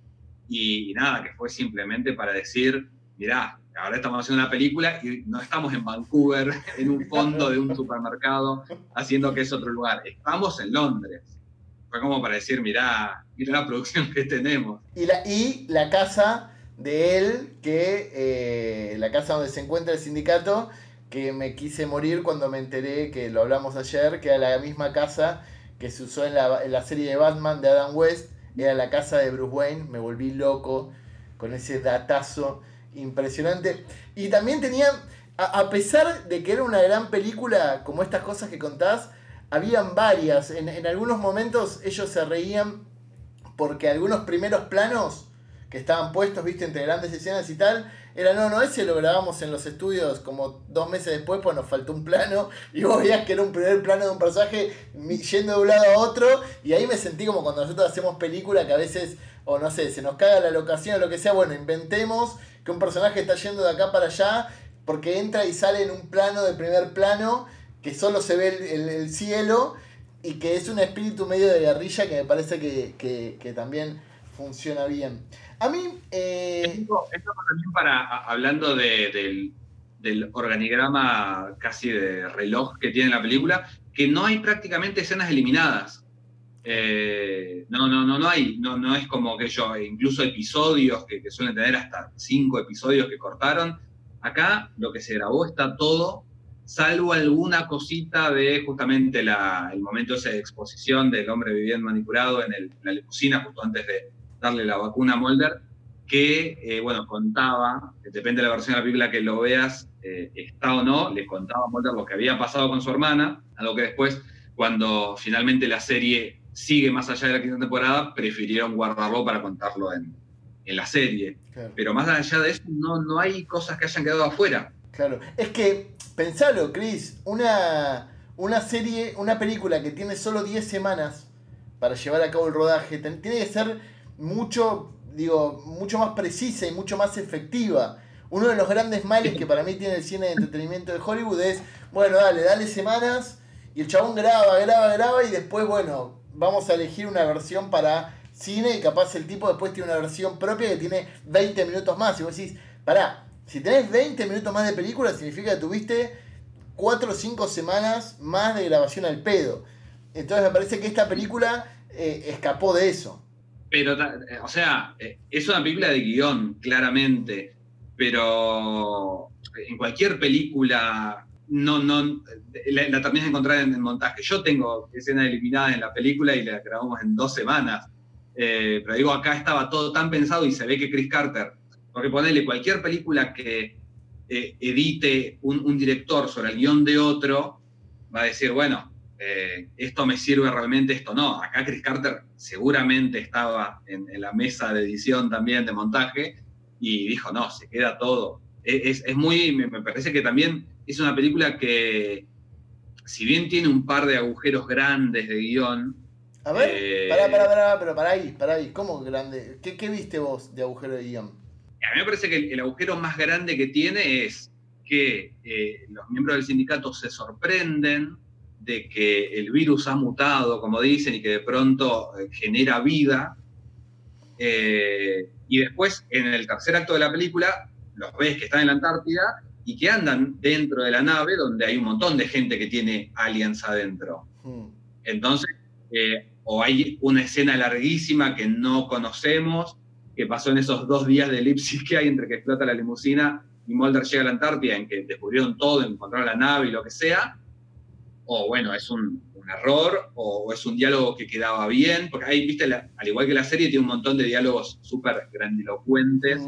y, nada, que fue simplemente para decir, mirá, ahora estamos haciendo una película y no estamos en Vancouver, [laughs] en un fondo de un supermercado, haciendo que es otro lugar. Estamos en Londres. Fue como para decir, mirá, mira la producción que tenemos. Y la, y la casa de él que eh, la casa donde se encuentra el sindicato, que me quise morir cuando me enteré, que lo hablamos ayer, que era la misma casa que se usó en la, en la serie de Batman de Adam West, era la casa de Bruce Wayne, me volví loco con ese datazo impresionante. Y también tenía, a, pesar de que era una gran película, como estas cosas que contás, habían varias. En, en algunos momentos ellos se reían porque algunos primeros planos que estaban puestos, viste, entre grandes escenas y tal, era, no, no, ese lo grabamos en los estudios como dos meses después, pues nos faltó un plano, y vos veías que era un primer plano de un personaje yendo de un lado a otro, y ahí me sentí como cuando nosotros hacemos película que a veces, o no sé, se nos caga la locación o lo que sea, bueno, inventemos que un personaje está yendo de acá para allá, porque entra y sale en un plano de primer plano, que solo se ve el, cielo, y que es un espíritu medio de guerrilla que me parece que, que también funciona bien. A mí. Eh... Esto, también para. Hablando del, organigrama casi de reloj que tiene la película, que no hay prácticamente escenas eliminadas. Eh, no, no, no, no hay, no, no es como que yo, incluso episodios que, suelen tener hasta cinco episodios que cortaron. Acá lo que se grabó está todo, salvo alguna cosita de justamente el momento de exposición del hombre viviendo manipulado en, en la limusina justo antes de, darle la vacuna a Mulder, que, eh, bueno, contaba, depende de la versión de la película que lo veas, eh, está o no, le contaba a Mulder lo que había pasado con su hermana, algo que después, cuando finalmente la serie sigue más allá de la quinta temporada, prefirieron guardarlo para contarlo en, en la serie. Pero más allá de eso, no, no hay cosas que hayan quedado afuera. Claro, es que, pensalo, Chris, una, una serie, una película que tiene solo 10 semanas para llevar a cabo el rodaje, tiene que ser mucho, digo, mucho más precisa y mucho más efectiva. Uno de los grandes males que para mí tiene el cine de entretenimiento de Hollywood es, bueno, dale, dale semanas y el chabón graba, graba, graba y después, bueno, vamos a elegir una versión para cine y capaz el tipo después tiene una versión propia que tiene 20 minutos más. Y vos decís, pará, si tenés 20 minutos más de película significa que tuviste 4 o 5 semanas más de grabación al pedo. Entonces me parece que esta película eh, escapó de eso. Pero, eh, o sea, eh, es una película de guion, claramente, pero en cualquier película no, no, la, la terminas de encontrar en el montaje. Yo tengo escenas eliminadas en la película y la grabamos en dos semanas. Eh, pero digo, acá estaba todo tan pensado y se ve que Chris Carter, porque ponerle cualquier película que edite un, un, director sobre el guion de otro, va a decir, bueno, eh, esto me sirve realmente, esto no. Acá Chris Carter seguramente estaba en, la mesa de edición también, de montaje, y dijo, no, se queda todo. E, es, muy, me, parece que también es una película que, si bien tiene un par de agujeros grandes de guion... A ver, eh, pará, pará, pará, pero pará ahí, pará ahí, ¿cómo grande? ¿Qué, viste vos de agujero de guion? A mí me parece que el, agujero más grande que tiene es que eh, los miembros del sindicato se sorprenden de que el virus ha mutado, como dicen, y que de pronto eh, genera vida. Eh, y después, en el tercer acto de la película, los ves que están en la Antártida y que andan dentro de la nave donde hay un montón de gente que tiene aliens adentro. Hmm. Entonces, eh, o hay una escena larguísima que no conocemos, que pasó en esos dos días de elipsis que hay entre que explota la limusina y Mulder llega a la Antártida, en que descubrieron todo, encontraron la nave y lo que sea, o bueno, es un, error, o, es un diálogo que quedaba bien, porque ahí, viste, al igual que la serie, tiene un montón de diálogos súper grandilocuentes,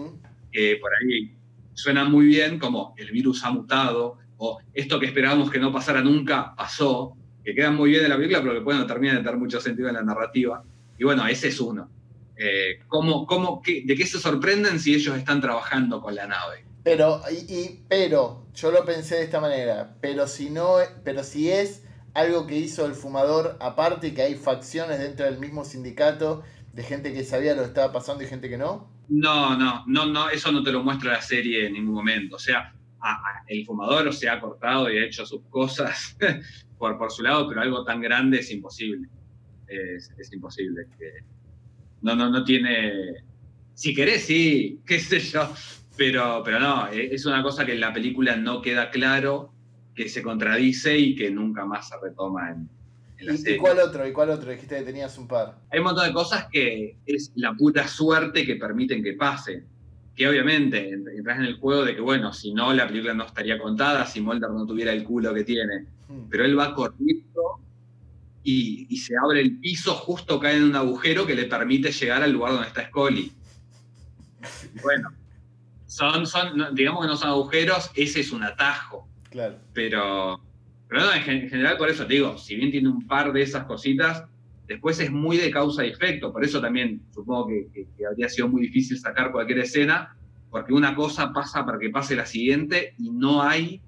que por ahí suenan muy bien, como el virus ha mutado, o esto que esperábamos que no pasara nunca, pasó, que quedan muy bien en la película, pero que pueden terminar de tener mucho sentido en la narrativa. Y bueno, ese es uno. Eh, ¿cómo, cómo, ¿De qué se sorprenden si ellos están trabajando con la nave? Pero, y, pero, yo lo pensé de esta manera, pero si no, pero si es algo que hizo el fumador aparte que hay facciones dentro del mismo sindicato de gente que sabía lo que estaba pasando y gente que no. No, no, no, no, eso no te lo muestra la serie en ningún momento. O sea, el fumador se ha cortado y ha hecho sus cosas [laughs] por, por su lado, pero algo tan grande es imposible. Es, es imposible. Que, no, no, no tiene. Si querés, sí, qué sé yo pero, pero no, eh, es una cosa que en la película no queda claro, que se contradice y que nunca más se retoma en, la serie. ¿Y cuál otro? ¿Y cuál otro? Dijiste que tenías un par. Hay un montón de cosas que es la pura suerte que permiten que pase. que obviamente entras en el juego de que, bueno, si no, la película no estaría contada, si Mulder no tuviera el culo que tiene. Hmm. Pero él va corriendo y, se abre el piso, justo cae en un agujero que le permite llegar al lugar donde está Scully. Bueno, son, son, digamos que no son agujeros, ese es un atajo. Claro. Pero, pero no, en, general por eso te digo, si bien tiene un par de esas cositas, después es muy de causa y efecto. Por eso también supongo que, habría sido muy difícil sacar cualquier escena, porque una cosa pasa para que pase la siguiente y no hay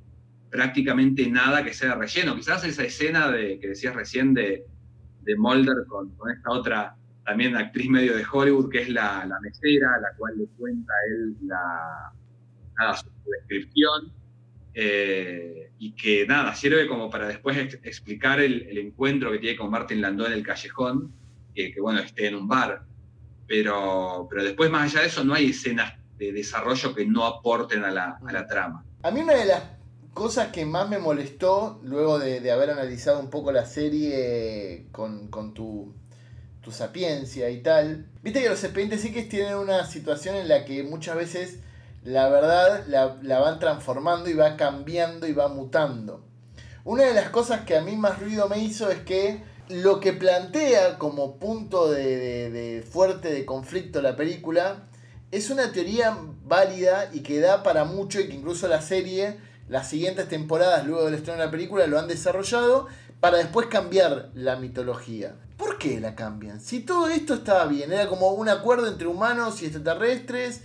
prácticamente nada que sea relleno. Quizás esa escena de, que decías recién de, de Mulder con, con, esta otra también actriz medio de Hollywood, que es la, la mesera, la cual le cuenta a él la, nada, su descripción. Eh, y que nada, sirve como para después explicar el, encuentro que tiene con Martin Landó en el callejón, que, bueno, esté en un bar. Pero, pero después, más allá de eso, no hay escenas de desarrollo que no aporten a la, a la trama. A mí una de las cosas que más me molestó, luego de, haber analizado un poco la serie con, con tu, tu, sapiencia y tal, viste que los expedientes que tienen una situación en la que muchas veces la verdad la, van transformando y va cambiando y va mutando. Una de las cosas que a mí más ruido me hizo es que lo que plantea como punto de, fuerte de conflicto la película es una teoría válida y que da para mucho y que incluso la serie, las siguientes temporadas luego del estreno de la película lo han desarrollado para después cambiar la mitología. ¿Por qué la cambian? Si todo esto estaba bien, era como un acuerdo entre humanos y extraterrestres,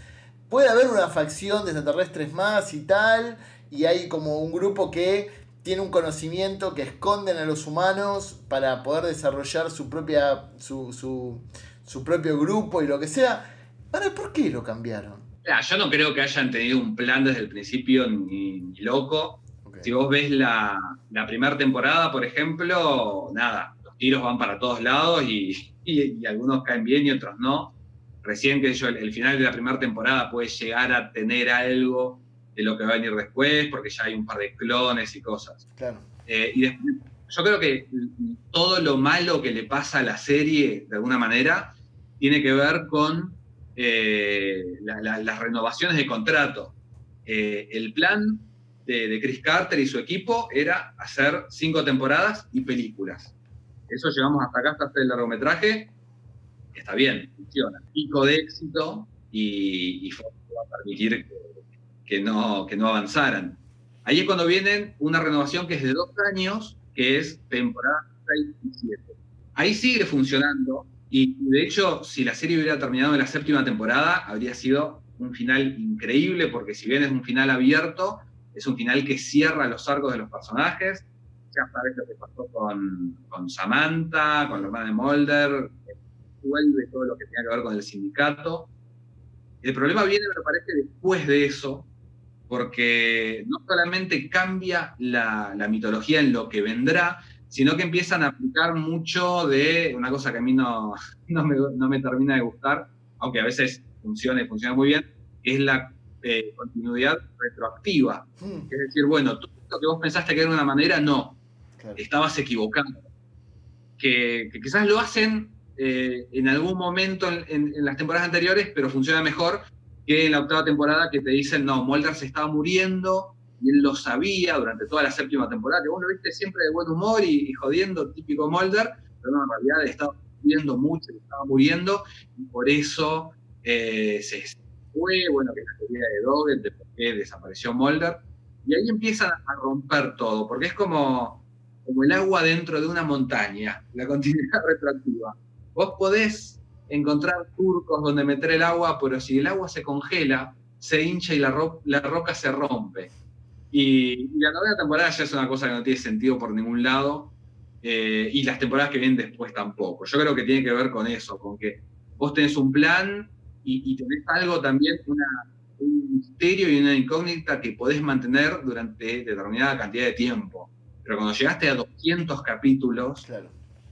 puede haber una facción de extraterrestres más y tal, y hay como un grupo que tiene un conocimiento que esconden a los humanos para poder desarrollar su propia su, su, propio grupo y lo que sea. ¿Para por qué lo cambiaron? yo no creo que hayan tenido un plan desde el principio ni, loco. Si vos ves la, primera temporada, por ejemplo, nada, los tiros van para todos lados y, y algunos caen bien y otros no recién que yo, el, final de la primera temporada puede llegar a tener algo de lo que va a venir después, porque ya hay un par de clones y cosas. Claro. Eh, y yo creo que todo lo malo que le pasa a la serie, de alguna manera, tiene que ver con eh, las renovaciones de contrato. Eh, el plan de, de, Chris Carter y su equipo era hacer cinco temporadas y películas. Eso llegamos hasta acá, hasta el largometraje, está bien, funciona. Pico de éxito y, y va a permitir que, no, que no avanzaran. Ahí es cuando viene una renovación que es de dos años, que es temporada 6 y 7. Ahí sigue funcionando y de hecho, si la serie hubiera terminado en la séptima temporada, habría sido un final increíble, porque si bien es un final abierto, es un final que cierra los arcos de los personajes. Ya sabes lo que pasó con, con Samantha, con la hermana de Mulder, vuelve todo lo que tiene que ver con el sindicato. El problema viene, me parece, después de eso, porque no solamente cambia la, mitología en lo que vendrá, sino que empiezan a aplicar mucho de una cosa que a mí no, [laughs] no, me, termina de gustar, aunque a veces funciona y funciona muy bien, es la eh, continuidad retroactiva. Hmm. Es decir, bueno, tú lo que vos pensaste que era una manera, no, estabas equivocado. Que, quizás lo hacen eh, en algún momento en, las temporadas anteriores, pero funciona mejor que en la octava temporada que te dicen, no, Mulder se estaba muriendo y él lo sabía durante toda la séptima temporada, que vos lo viste siempre de buen humor y, jodiendo, típico Mulder, pero no, en realidad estaba muriendo mucho, estaba muriendo y por eso eh, se fue, bueno, que la teoría de Doggett, de por qué desapareció Mulder, y ahí empiezan a romper todo, porque es como, como el agua dentro de una montaña, la continuidad [laughs] retroactiva Vos podés encontrar turcos donde meter el agua, pero si el agua se congela, se hincha y la, roca se rompe. Y, la novena temporada ya es una cosa que no tiene sentido por ningún lado. Eh, y las temporadas que vienen después tampoco. Yo creo que tiene que ver con eso, con que vos tenés un plan y, tenés algo también, un misterio y una incógnita que podés mantener durante determinada cantidad de tiempo. Pero cuando llegaste a 200 capítulos,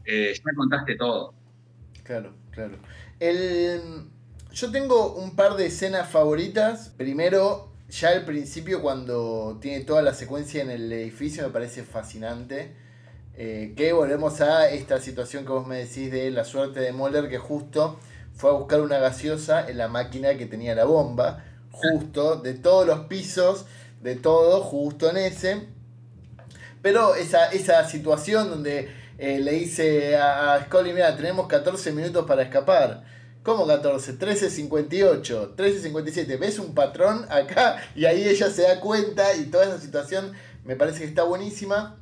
eh, ya contaste todo. Claro, claro. yo tengo un par de escenas favoritas. Primero, ya al principio cuando tiene toda la secuencia en el edificio me parece fascinante. Eh, que volvemos a esta situación que vos me decís de la suerte de Moller que justo fue a buscar una gaseosa en la máquina que tenía la bomba. justo, de todos los pisos, de todo, justo en ese. Pero esa, esa situación donde eh, le dice a, a Scully, mira, tenemos 14 minutos para escapar. ¿Cómo 14? 13.58, 13.57. ¿Ves un patrón acá? Y ahí ella se da cuenta y toda esa situación me parece que está buenísima.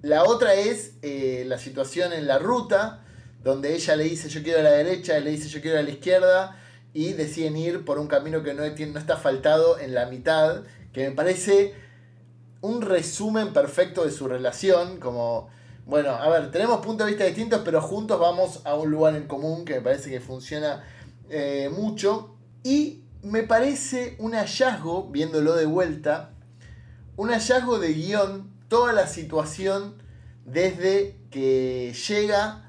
La otra es eh, la situación en la ruta, donde ella le dice yo quiero a la derecha, él le dice yo quiero a la izquierda, y deciden ir por un camino que no, no está faltado en la mitad, que me parece un resumen perfecto de su relación, como, bueno, a ver, tenemos puntos de vista distintos, pero juntos vamos a un lugar en común que me parece que funciona eh, mucho, y me parece un hallazgo, viéndolo de vuelta, un hallazgo de guion, toda la situación desde que llega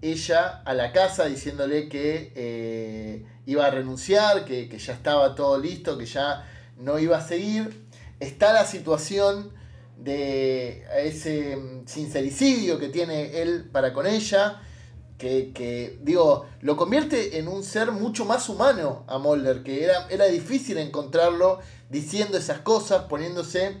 ella a la casa diciéndole que eh, iba a renunciar, que, ya estaba todo listo, que ya no iba a seguir. Está la situación de ese mm, sincericidio que tiene él para con ella, que, digo, lo convierte en un ser mucho más humano a Mulder, que era, era difícil encontrarlo diciendo esas cosas, poniéndose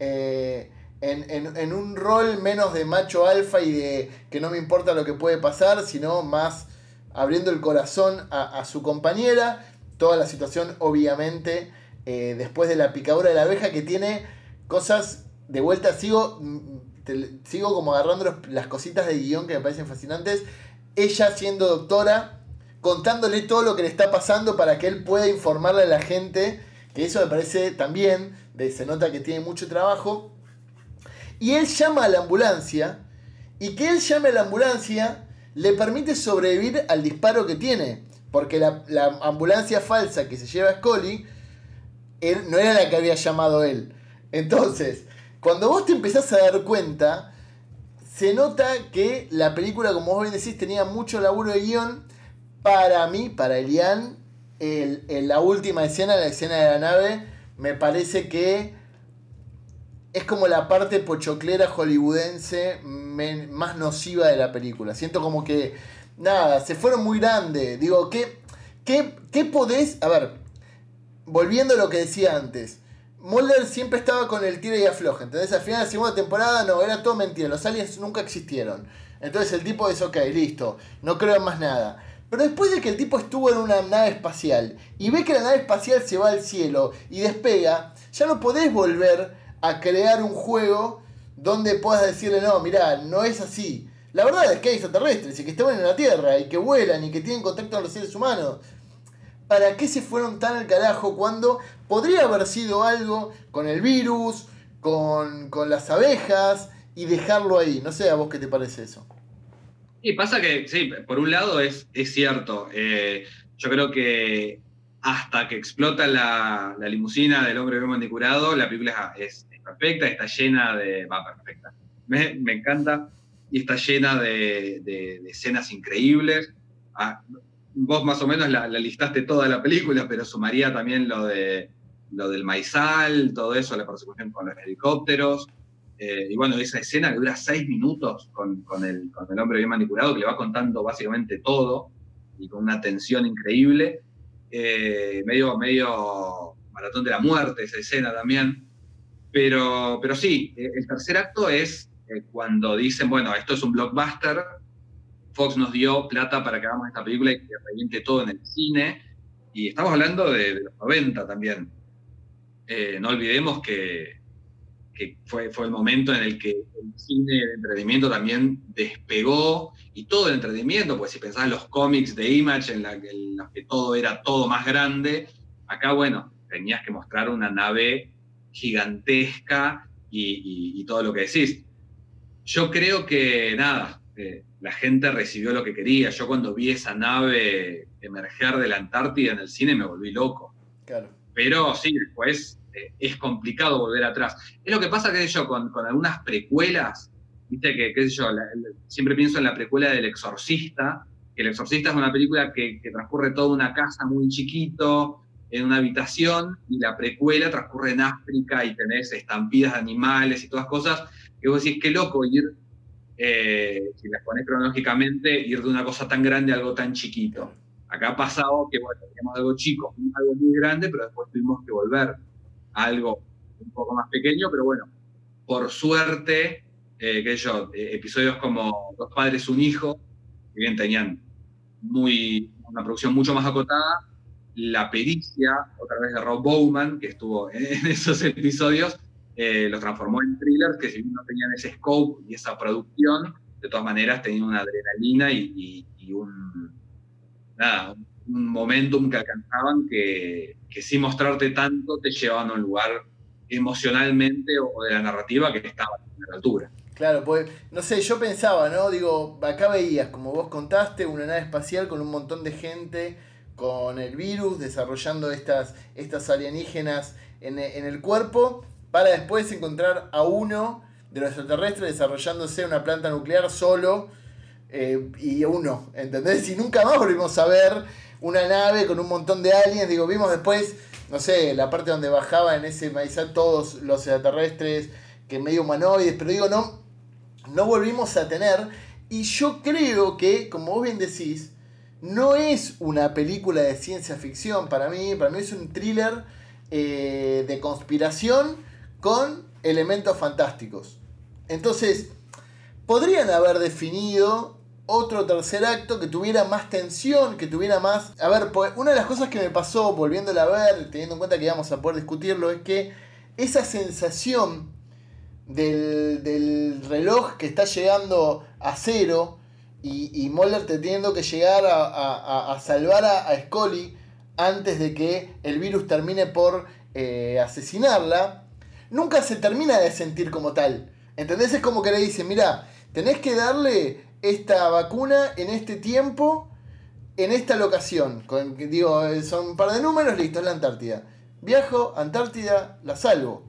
eh, en, un rol menos de macho alfa y de que no me importa lo que puede pasar, sino más abriendo el corazón a, su compañera. Toda la situación, obviamente, eh, después de la picadura de la abeja, que tiene cosas de vuelta, sigo, mm, sigo como agarrando las cositas de guion que me parecen fascinantes. Ella siendo doctora, contándole todo lo que le está pasando para que él pueda informarle a la gente, que eso me parece también, de, se nota que tiene mucho trabajo. Y él llama a la ambulancia, y que él llame a la ambulancia le permite sobrevivir al disparo que tiene, porque la, ambulancia falsa que se lleva a Scully no era la que había llamado él. Entonces, cuando vos te empezás a dar cuenta, se nota que la película, como vos bien decís, tenía mucho laburo de guion. Para mí, para Elian, el, la última escena, la escena de la nave, me parece que es como la parte pochoclera hollywoodense más nociva de la película. Siento como que, nada, se fueron muy grandes. Digo, ¿qué, qué, qué podés? A ver, volviendo a lo que decía antes. Mulder siempre estaba con el tiro y afloja. Entonces, al final de la segunda temporada, no, era todo mentira. Los aliens nunca existieron. Entonces, el tipo dice, ok, listo, no creo en más nada. Pero después de que el tipo estuvo en una nave espacial y ve que la nave espacial se va al cielo y despega, ya no podés volver a crear un juego donde puedas decirle, no, mirá, no es así. La verdad es que hay extraterrestres y que están en la Tierra y que vuelan y que tienen contacto con los seres humanos. ¿Para qué se fueron tan al carajo cuando podría haber sido algo con el virus, con, las abejas y dejarlo ahí? No sé a vos qué te parece eso. Y pasa que, sí, por un lado es, es cierto. Eh, yo creo que hasta que explota la, la limusina del hombre bien manticurado, la película es, perfecta, está llena de. Va, perfecta. Me, me encanta y está llena de, de, escenas increíbles. Ah, vos más o menos la, listaste toda la película, pero sumaría también lo, de, lo del maizal, todo eso, la persecución con los helicópteros. Eh, y bueno, esa escena que dura seis minutos con, con, el, con, el, hombre bien manipulado, que le va contando básicamente todo y con una tensión increíble. Eh, medio, medio maratón de la muerte esa escena también. Pero, pero sí, eh, el tercer acto es cuando dicen, bueno, esto es un blockbuster, Fox nos dio plata para que hagamos esta película y que reviente todo en el cine. Y estamos hablando de, los 90 también. Eh, no olvidemos que, fue, fue, el momento en el que el cine de entretenimiento también despegó y todo el entretenimiento, pues si pensás en los cómics de Image en, los que todo era todo más grande, acá bueno, tenías que mostrar una nave gigantesca y, y todo lo que decís. Yo creo que nada, eh, la gente recibió lo que quería. Yo cuando vi esa nave emerger de la Antártida en el cine me volví loco. Claro. Pero sí, después eh, es complicado volver atrás. Es lo que pasa, que yo, con, algunas precuelas, viste que, qué sé yo, siempre pienso en la precuela del Exorcista, que El Exorcista es una película que, que transcurre toda una casa muy chiquito, en una habitación, y la precuela transcurre en África y tenés estampidas de animales y todas cosas, que vos decís, qué loco ir eh, si las pones cronológicamente, ir de una cosa tan grande a algo tan chiquito. Acá ha pasado que, bueno, teníamos algo chico, algo muy grande, pero después tuvimos que volver a algo un poco más pequeño, pero bueno, por suerte, eh, qué yo, eh, episodios como Dos padres, un hijo, que bien tenían muy, una producción mucho más acotada, la pericia, otra vez de Rob Bowman, que estuvo en [laughs] esos episodios, eh, los transformó en thrillers que si no tenían ese scope y esa producción, de todas maneras tenían una adrenalina y, un, nada, un momentum que alcanzaban que, que sin mostrarte tanto te llevaban a un lugar emocionalmente o de la narrativa que estaba a la altura. Claro, pues, no sé, yo pensaba, ¿no? Digo, acá veías, como vos contaste, una nave espacial con un montón de gente, con el virus, desarrollando estas, estas alienígenas en, el cuerpo, para después encontrar a uno de los extraterrestres desarrollándose una planta nuclear solo, eh, y uno, ¿entendés? Y nunca más volvimos a ver una nave con un montón de aliens, digo, vimos después no sé, la parte donde bajaba en ese maizal todos los extraterrestres, que medio humanoides, pero digo, no, no volvimos a tener. Y yo creo que, como vos bien decís, no es una película de ciencia ficción para mí, para mí es un thriller eh, de conspiración con elementos fantásticos. Entonces, podrían haber definido otro tercer acto que tuviera más tensión, que tuviera más... A ver, pues, una de las cosas que me pasó volviéndola a ver, teniendo en cuenta que íbamos a poder discutirlo, es que esa sensación del, reloj que está llegando a cero y, y Mulder teniendo que llegar a, salvar a, Scully antes de que el virus termine por eh, asesinarla, nunca se termina de sentir como tal. ¿Entendés? Es como que le dicen, mira, tenés que darle esta vacuna en este tiempo, en esta locación. Con, digo, son un par de números, listo, es la Antártida. Viajo, Antártida, la salvo.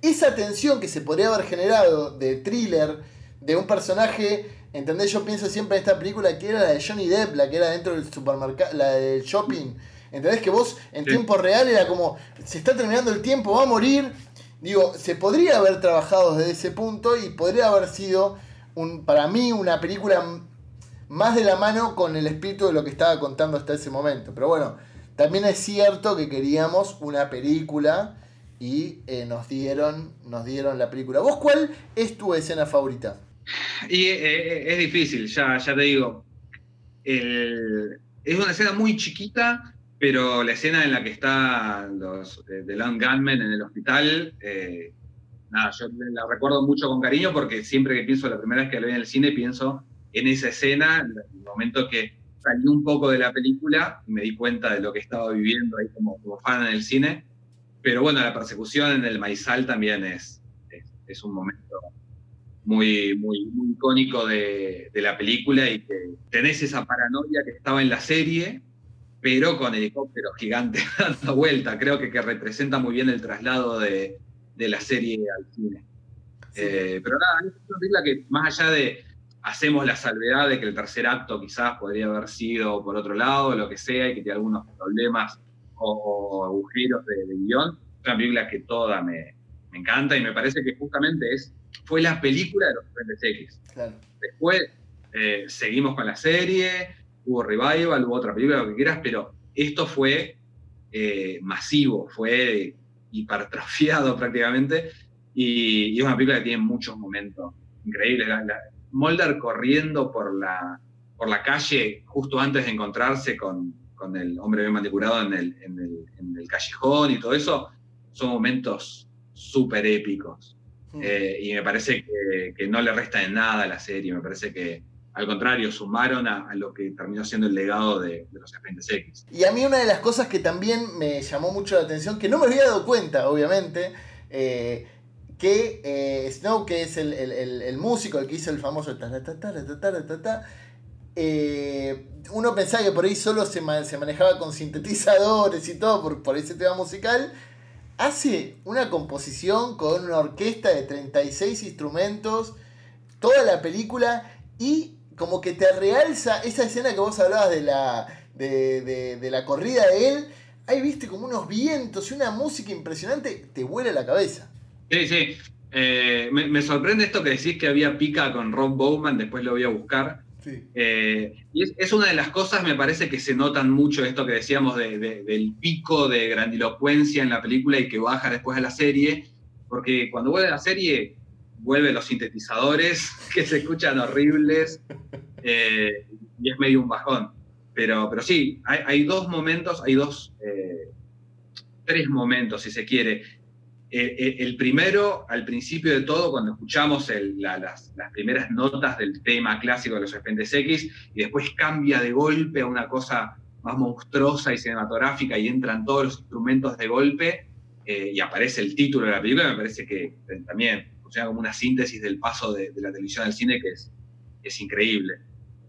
Esa tensión que se podría haber generado de thriller, de un personaje, ¿entendés? Yo pienso siempre en esta película que era la de Johnny Depp, la que era dentro del supermercado, la del shopping. ¿Entendés? Que vos en tiempo real era como, se está terminando el tiempo, va a morir. Digo, se podría haber trabajado desde ese punto y podría haber sido para mí una película más de la mano con el espíritu de lo que estaba contando hasta ese momento. Pero bueno, también es cierto que queríamos una película y eh, nos, dieron, nos dieron la película. ¿Vos cuál es tu escena favorita? Y eh, eh, es difícil, ya, ya te digo. es una escena muy chiquita, pero la escena en la que está los The Long Gunmen en el hospital nada, yo la recuerdo mucho con cariño porque siempre que pienso la primera vez que la vi en el cine, pienso en esa escena, en el momento que salí un poco de la película y me di cuenta de lo que estaba viviendo ahí como, fan en el cine. Pero bueno, la persecución en el Maizal también es, es, un momento muy, muy, muy icónico de, de, la película y que tenés esa paranoia que estaba en la serie, pero con helicópteros gigantes [laughs] dando vuelta. Creo que, que representa muy bien el traslado de, de la serie al cine. Eh, pero nada, es una película que más allá de hacemos la salvedad de que el tercer acto quizás podría haber sido por otro lado, lo que sea, y que tiene algunos problemas o, agujeros de, guion, es una película que toda me, encanta y me parece que justamente es, fue la película de los Frentes X. Después eh, seguimos con la serie, hubo revival, hubo otra película, lo que quieras, pero esto fue eh, masivo, fue hipertrofiado [laughs] prácticamente, y, es una película que tiene muchos momentos increíbles. La, Mulder corriendo por la, por la calle justo antes de encontrarse con, con el hombre bien manipulado en el, en, el, en el, callejón y todo eso, son momentos súper épicos. Mm. Eh, y me parece que, que, no le resta en nada a la serie, me parece que, al contrario, sumaron a, lo que terminó siendo el legado de, los Expedientes X. Y a mí una de las cosas que también me llamó mucho la atención, que no me había dado cuenta, obviamente, eh, que eh, Snow, que es el, músico, el que hizo el famoso eh, uno pensaba que por ahí solo se, manejaba con sintetizadores y todo por, por ese tema musical. Hace una composición con una orquesta de 36 instrumentos, toda la película y como que te realza esa escena que vos hablabas de la, de, la corrida de él. Ahí viste como unos vientos y una música impresionante, te vuela la cabeza. Sí, sí. Eh, me, sorprende esto que decís que había pica con Rob Bowman, después lo voy a buscar. Eh, y es, una de las cosas, me parece, que se notan mucho esto que decíamos del pico de grandilocuencia en la película y que baja después de la serie, porque cuando vuelve a la serie, vuelven los sintetizadores [laughs] que se escuchan horribles eh, y es medio un bajón. Pero, pero sí, hay, dos momentos, hay dos, eh, tres momentos, si se quiere. Eh, eh, el primero, al principio de todo, cuando escuchamos las, primeras notas del tema clásico de los Expedientes X, y después cambia de golpe a una cosa más monstruosa y cinematográfica y entran todos los instrumentos de golpe, y aparece el título de la película, me parece que también funciona como una síntesis del paso de, la televisión al cine que es, es increíble.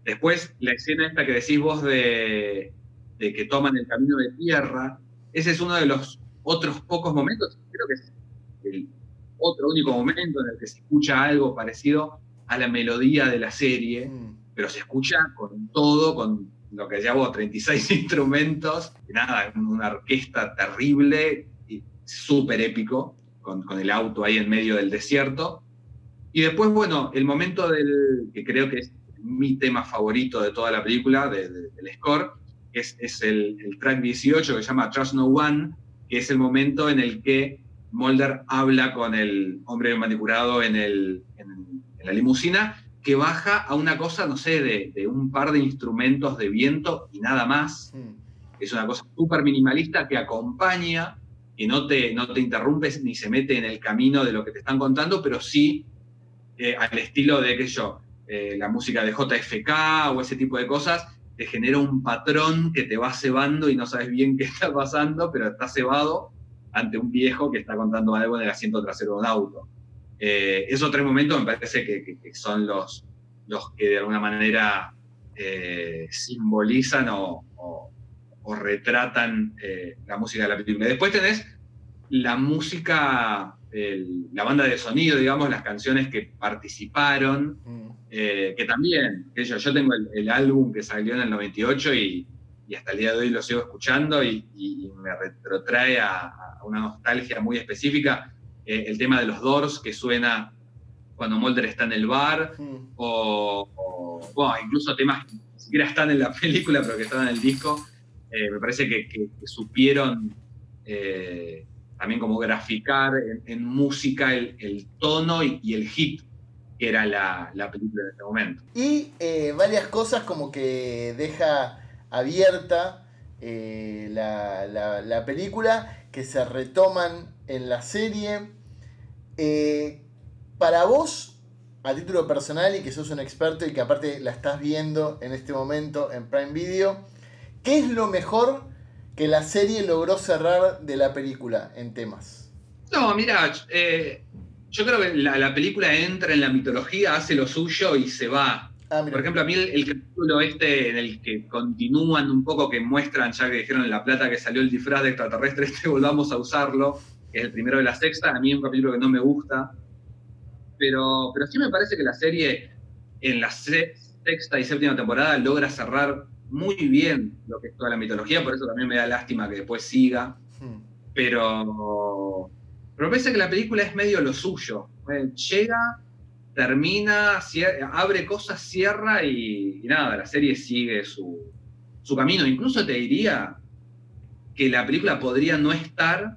Después, la escena esta que decís vos de, que toman el camino de tierra, ese es uno de los otros pocos momentos, creo que es el otro único momento en el que se escucha algo parecido a la melodía de la serie, mm. pero se escucha con todo, con lo que llamo 36 [laughs] instrumentos, nada, una orquesta terrible y súper épico, con, con, el auto ahí en medio del desierto. Y después, bueno, el momento del, que creo que es mi tema favorito de toda la película, del score, es, es el, track 18 que se llama Trust No One, que es el momento en el que Mulder habla con el hombre manicurado en, el, en, la limusina, que baja a una cosa, no sé, de, un par de instrumentos de viento y nada más. Mm. Es una cosa súper minimalista que acompaña, que no te, no te interrumpes ni se mete en el camino de lo que te están contando, pero sí eh, al estilo de, que yo, eh, la música de JFK o ese tipo de cosas, te genera un patrón que te va cebando y no sabes bien [laughs] qué está pasando, pero está cebado ante un viejo que está contando algo en el asiento trasero de un auto. Eh, esos tres momentos me parece que, son los, los que de alguna manera simbolizan o, retratan la música de la película. Después tenés la música, la banda de sonido, digamos, las canciones que participaron. Mm. Eh, que también, que yo, yo tengo el, álbum que salió en el 98 y, hasta el día de hoy lo sigo escuchando y, me retrotrae a, una nostalgia muy específica. Eh, el tema de los Doors que suena cuando Mulder está en el bar, hmm. o, incluso temas que ni siquiera están en la película, pero que están en el disco. Eh, me parece que, supieron también como graficar en, música el, tono y, el hit que era la, película de este momento. Y eh, varias cosas como que deja abierta eh, la, película, que se retoman en la serie. Eh, para vos, a título personal y que sos un experto y que aparte la estás viendo en este momento en Prime Video, ¿qué es lo mejor que la serie logró cerrar de la película en temas? No, mira, yo creo que la, película entra en la mitología, hace lo suyo y se va. Ah, Por ejemplo, a mí el, capítulo este en el que continúan un poco, que muestran, ya que dijeron en La Plata que salió el disfraz de extraterrestre, este [laughs] volvamos a usarlo, que es el primero de la sexta, a mí es un capítulo que no me gusta. Pero, pero sí me parece que la serie en la sexta y séptima temporada logra cerrar muy bien lo que es toda la mitología, por eso también me da lástima que después siga. Hmm. Pero pero parece que la película es medio lo suyo. Eh, llega, termina, abre cosas, cierra y, nada, la serie sigue su, camino. Incluso te diría que la película podría no estar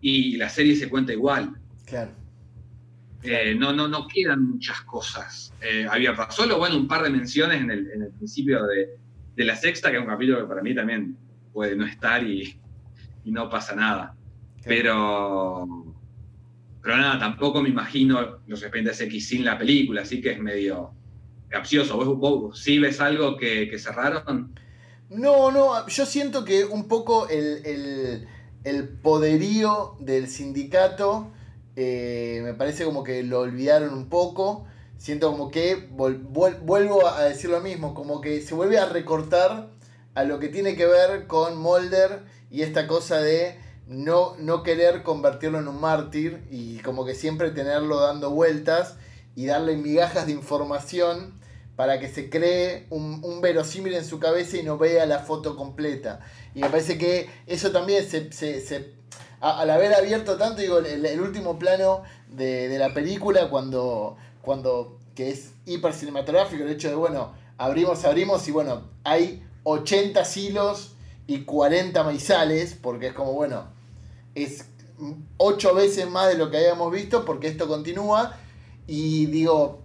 y la serie se cuenta igual. Claro. Eh, no, no, no quedan muchas cosas. Eh, había solo bueno, un par de menciones en el, principio de, la sexta, que es un capítulo que para mí también puede no estar y no pasa nada. Pero, pero nada, tampoco me imagino los expedientes X sin la película, así que es medio capcioso. ¿Vos, sí ves algo que, cerraron? No, no, yo siento que un poco el, poderío del sindicato eh, me parece como que lo olvidaron un poco. Siento como que, vuelvo a decir lo mismo, como que se vuelve a recortar a lo que tiene que ver con Molder y esta cosa de no, no querer convertirlo en un mártir y como que siempre tenerlo dando vueltas y darle migajas de información para que se cree un, verosímil en su cabeza y no vea la foto completa. Y me parece que eso también se, al haber abierto tanto, digo, el, último plano de, la película, cuando, cuando que es hiper cinematográfico, el hecho de, bueno, abrimos, abrimos y bueno, hay 80 silos y 40 maizales, porque es como, bueno, es 8 veces más de lo que habíamos visto, porque esto continúa. Y digo,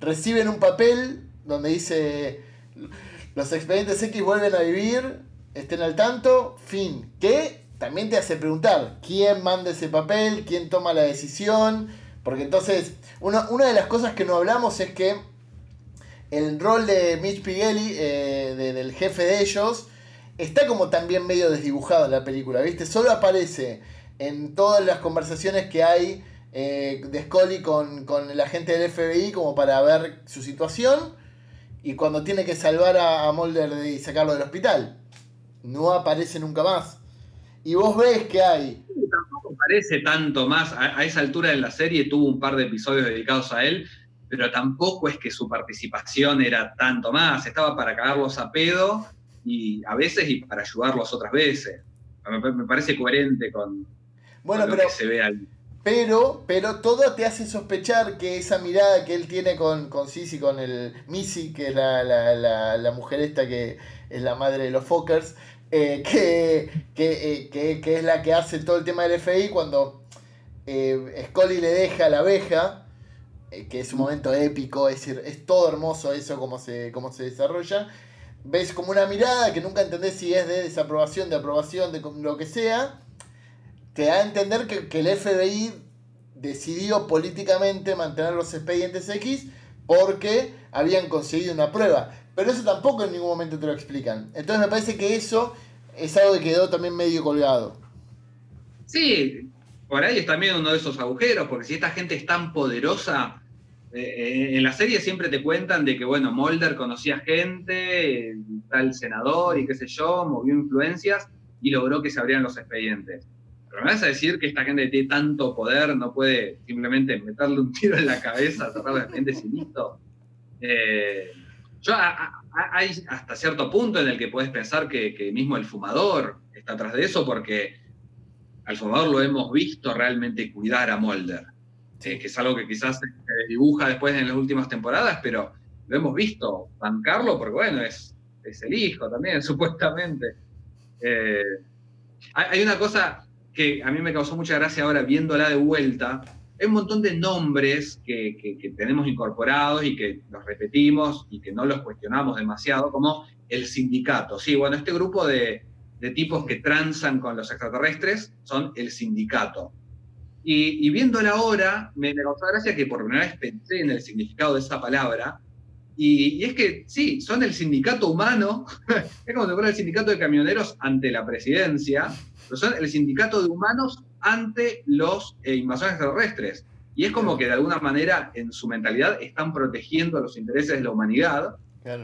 reciben un papel donde dice, los expedientes X vuelven a vivir, estén al tanto, fin. Que también te hace preguntar, ¿quién manda ese papel? ¿Quién toma la decisión? Porque entonces, una, una de las cosas que no hablamos es que el rol de Mitch Pigeli, eh, del jefe de ellos, está como también medio desdibujado en la película, ¿viste? Solo aparece en todas las conversaciones que hay eh, de Scully con, con la gente del FBI como para ver su situación y cuando tiene que salvar a, Mulder y sacarlo del hospital. No aparece nunca más. Y vos ves que hay... Parece tanto más. A, a esa altura de la serie tuvo un par de episodios dedicados a él pero tampoco es que su participación era tanto más, estaba para cagarlos a pedo y a veces y para ayudarlos otras veces. Me, parece coherente con, bueno, lo que se ve ahí. Pero, pero todo te hace sospechar que esa mirada que él tiene con, con Sisi, con el Missy, que es la, mujer esta que es la madre de los Fokkers, eh, eh, que, que, es la que hace todo el tema del FI cuando eh, Scully le deja la abeja que es un momento épico, es decir, es todo hermoso eso como se, cómo se desarrolla. Ves como una mirada que nunca entendés si es de desaprobación, de aprobación, de lo que sea. Te da a entender que, el FBI decidió políticamente mantener los expedientes X porque habían conseguido una prueba. Pero eso tampoco en ningún momento te lo explican. Entonces me parece que eso es algo que quedó también medio colgado. Sí, por ahí es también uno de esos agujeros, porque si esta gente es tan poderosa, eh, en la serie siempre te cuentan de que, bueno, Mulder conocía gente, tal senador y qué sé yo, movió influencias y logró que se abrieran los expedientes. Pero me vas a decir que esta gente tiene tanto poder, no puede simplemente meterle un tiro en la cabeza, [laughs] cerrar los expedientes y listo. Eh, yo, hay hasta cierto punto en el que puedes pensar que, que mismo el fumador está atrás de eso, porque al fumador lo hemos visto realmente cuidar a Mulder que es algo que quizás se dibuja después en las últimas temporadas, pero lo hemos visto bancarlo porque, bueno, es, es el hijo también, [laughs] supuestamente. Eh, hay una cosa que a mí me causó mucha gracia ahora viéndola de vuelta. Hay un montón de nombres que, que, tenemos incorporados y que los repetimos y que no los cuestionamos demasiado, como el sindicato. Sí, bueno, este grupo de, de tipos que transan con los extraterrestres son el sindicato. Y, viéndola ahora, me, me causó gracia que por primera vez pensé en el significado de esa palabra. Y, es que sí, son el sindicato humano, [laughs] es como si fuera el sindicato de camioneros ante la presidencia, pero son el sindicato de humanos ante los eh, invasores terrestres. Y es como que de alguna manera en su mentalidad están protegiendo los intereses de la humanidad.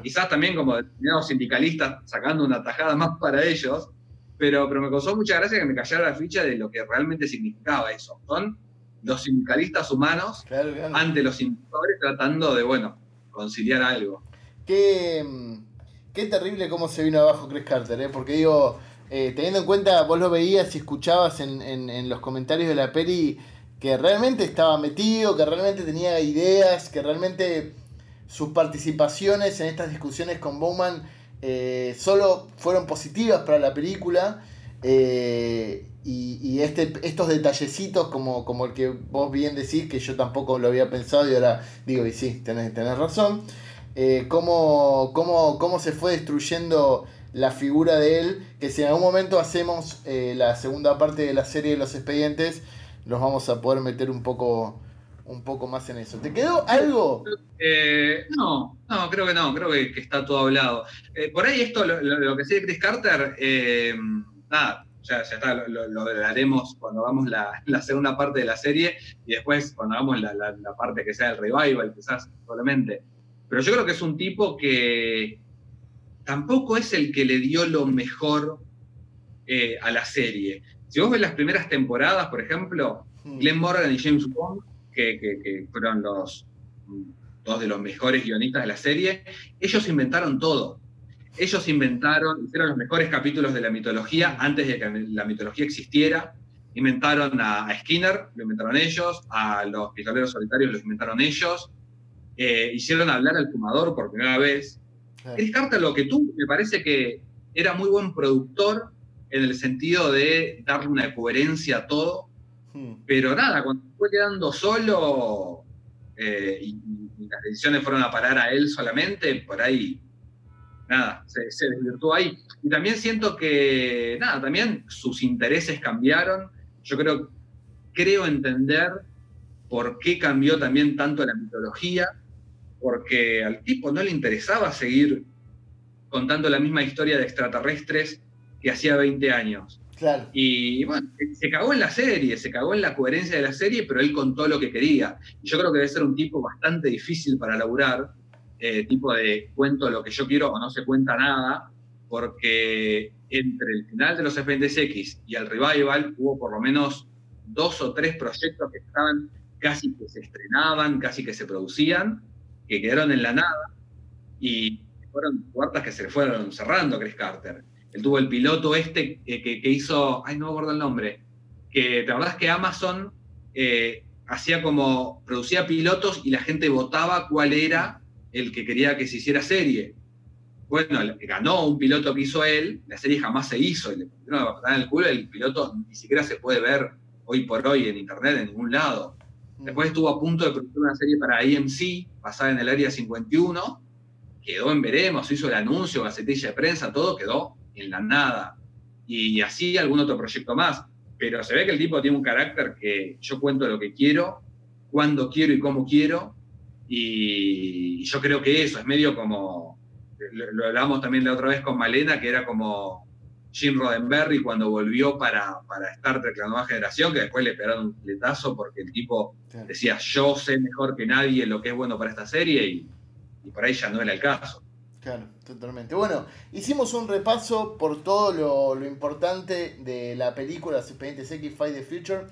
Quizás también como determinados sindicalistas sacando una tajada más para ellos, pero, pero me causó mucha gracia que me callara la ficha de lo que realmente significaba eso. Son los sindicalistas humanos ante los indicadores tratando de, bueno, conciliar algo. Qué, qué terrible cómo se vino abajo Chris Carter, ¿eh? porque digo, eh, teniendo en cuenta, vos lo veías y escuchabas en, en, los comentarios de la peli que realmente estaba metido, que realmente tenía ideas, que realmente sus participaciones en estas discusiones con Bowman eh, solo fueron positivas para la película. Eh, y, este, estos detallecitos como, como el que vos bien decís, que yo tampoco lo había pensado y ahora digo, y sí, tenés, razón, eh, cómo, cómo, se fue destruyendo la figura de él, que si en algún momento hacemos la segunda parte de la serie de los expedientes, los vamos a poder meter un poco un poco más en eso. ¿Te quedó algo? Eh, no, no, creo que no, creo que, está todo hablado. Eh, por ahí esto, lo, que sigue Chris Carter, eh, nada, ya, ya está, lo, hablaremos cuando hagamos la, segunda parte de la serie y después cuando hagamos la, parte que sea el revival, quizás, probablemente. Pero yo creo que es un tipo que tampoco es el que le dio lo mejor a la serie. Si vos ves las primeras temporadas, por ejemplo, hmm. Glenn Morgan y James Bond que, fueron los dos de los mejores guionistas de la serie, ellos inventaron todo. Ellos inventaron, hicieron los mejores capítulos de la mitología antes de que la mitología existiera. Inventaron a, Skinner, lo inventaron ellos, a los pistoleros solitarios lo inventaron ellos. eh, hicieron hablar al fumador por primera vez. Chris Carter lo que tú me parece que era muy buen productor en el sentido de darle una coherencia a todo, hmm. pero nada, cuando fue quedando solo eh, y, las decisiones fueron a parar a él solamente, por ahí, nada, se, se, desvirtuó ahí. Y también siento que, nada, también sus intereses cambiaron. Yo creo, creo entender por qué cambió también tanto la mitología, porque al tipo no le interesaba seguir contando la misma historia de extraterrestres que hacía 20 años. Claro. Y bueno, se cagó en la serie, se cagó en la coherencia de la serie, pero él contó lo que quería. Y yo creo que debe ser un tipo bastante difícil para laburar, eh, tipo de cuento lo que yo quiero o no se cuenta nada, porque entre el final de los Expedientes X y el revival hubo por lo menos dos o tres proyectos que estaban casi que se estrenaban, casi que se producían, que quedaron en la nada y fueron puertas que se le fueron cerrando a Chris Carter. Él tuvo el piloto este que, hizo, ay, no me acuerdo el nombre, que la verdad es que Amazon eh, hacía como, producía pilotos y la gente votaba cuál era el que quería que se hiciera serie. Bueno, ganó un piloto que hizo él, la serie jamás se hizo, y le pusieron en el culo, el piloto ni siquiera se puede ver hoy por hoy en internet en ningún lado. Después estuvo a punto de producir una serie para AMC, basada en el Área 51, quedó en veremos, hizo el anuncio, gacetilla de prensa, todo quedó en la nada. Y así algún otro proyecto más. Pero se ve que el tipo tiene un carácter que yo cuento lo que quiero, cuando quiero y cómo quiero. Y yo creo que eso es medio como, lo, hablábamos también la otra vez con Malena, que era como Jim Roddenberry cuando volvió para, para Star Trek, la nueva generación, que después le pegaron un letazo porque el tipo decía, yo sé mejor que nadie lo que es bueno para esta serie y, y por ahí ya no era el caso. Claro, totalmente. Bueno, hicimos un repaso por todo lo, importante de la película Los Expedientes X Fight the Future.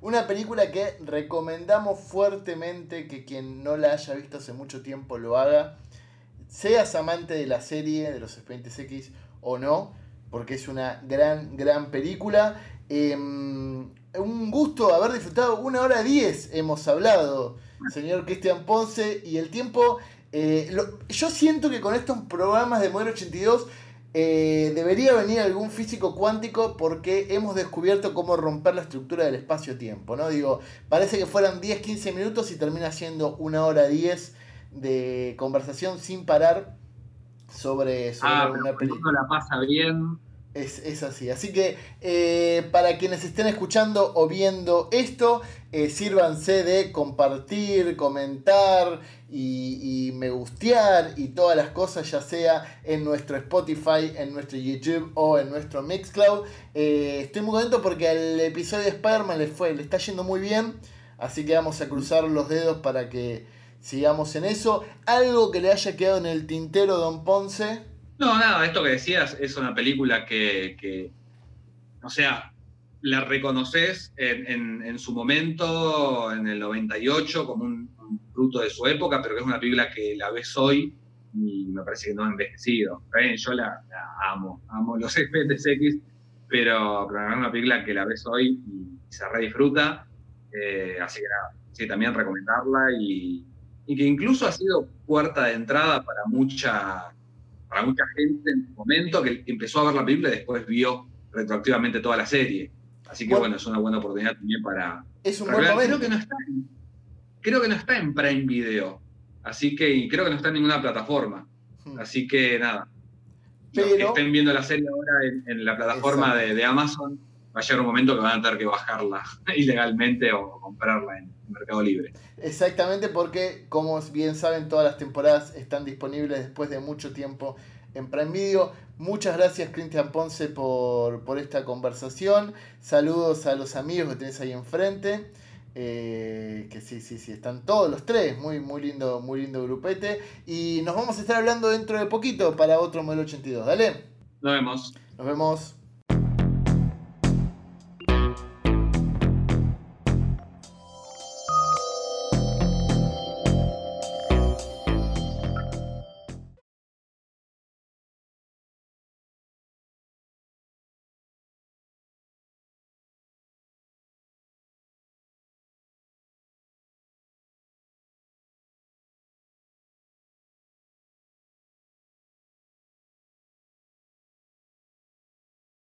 Una película que recomendamos fuertemente que quien no la haya visto hace mucho tiempo lo haga. Seas amante de la serie de los Expedientes X o no, porque es una gran, gran película. Em, un gusto haber disfrutado una hora diez, hemos hablado, señor Cristian Ponce, y el tiempo eh, yo siento que con estos programas de modelo 82 eh, debería venir algún físico cuántico porque hemos descubierto cómo romper la estructura del espacio-tiempo, ¿no? Digo, parece que fueran 10-15 minutos y termina siendo una hora 10 de conversación sin parar sobre, sobre ah, una película. la pasa bien. Es, así. Así que eh, para quienes estén escuchando o viendo esto, eh, sírvanse de compartir, comentar y, me gustear y todas las cosas, ya sea en nuestro Spotify, en nuestro YouTube o en nuestro Mixcloud. Eh, estoy muy contento porque el episodio de Spider-Man le, fue, le está yendo muy bien. Así que vamos a cruzar los dedos para que sigamos en eso. Algo que le haya quedado en el tintero, Don Ponce. No, nada, esto que decías es una película que, o sea, la reconoces en, su momento, en el 98, como un, fruto de su época, pero que es una película que la ves hoy y me parece que no ha envejecido. Yo la, amo, amo los [laughs] efectos X, pero, pero es una película que la ves hoy y, se re disfruta. Eh, así que nada, sí, también recomendarla y, y que incluso ha sido puerta de entrada para mucha para mucha gente en su momento que empezó a ver la película y después vio retroactivamente toda la serie. Así que bueno, es una buena oportunidad también para... Es un buen momento. Creo que, no está en, creo que no está en Prime Video, así que creo que no está en ninguna plataforma. Hmm. Así que nada, Pero, los que estén viendo la serie ahora en, la plataforma de, Amazon, va a llegar un momento que van a tener que bajarla [laughs] ilegalmente o comprarla en Mercado Libre. Exactamente, porque como bien saben, todas las temporadas están disponibles después de mucho tiempo en Prime Video. Muchas gracias, Cristian Ponce, por, esta conversación. Saludos a los amigos que tenés ahí enfrente. Eh, que sí, sí, sí, están todos los tres, muy, muy lindo, muy lindo grupete. Y nos vamos a estar hablando dentro de poquito para otro modelo 82. Dale. Nos vemos. Nos vemos.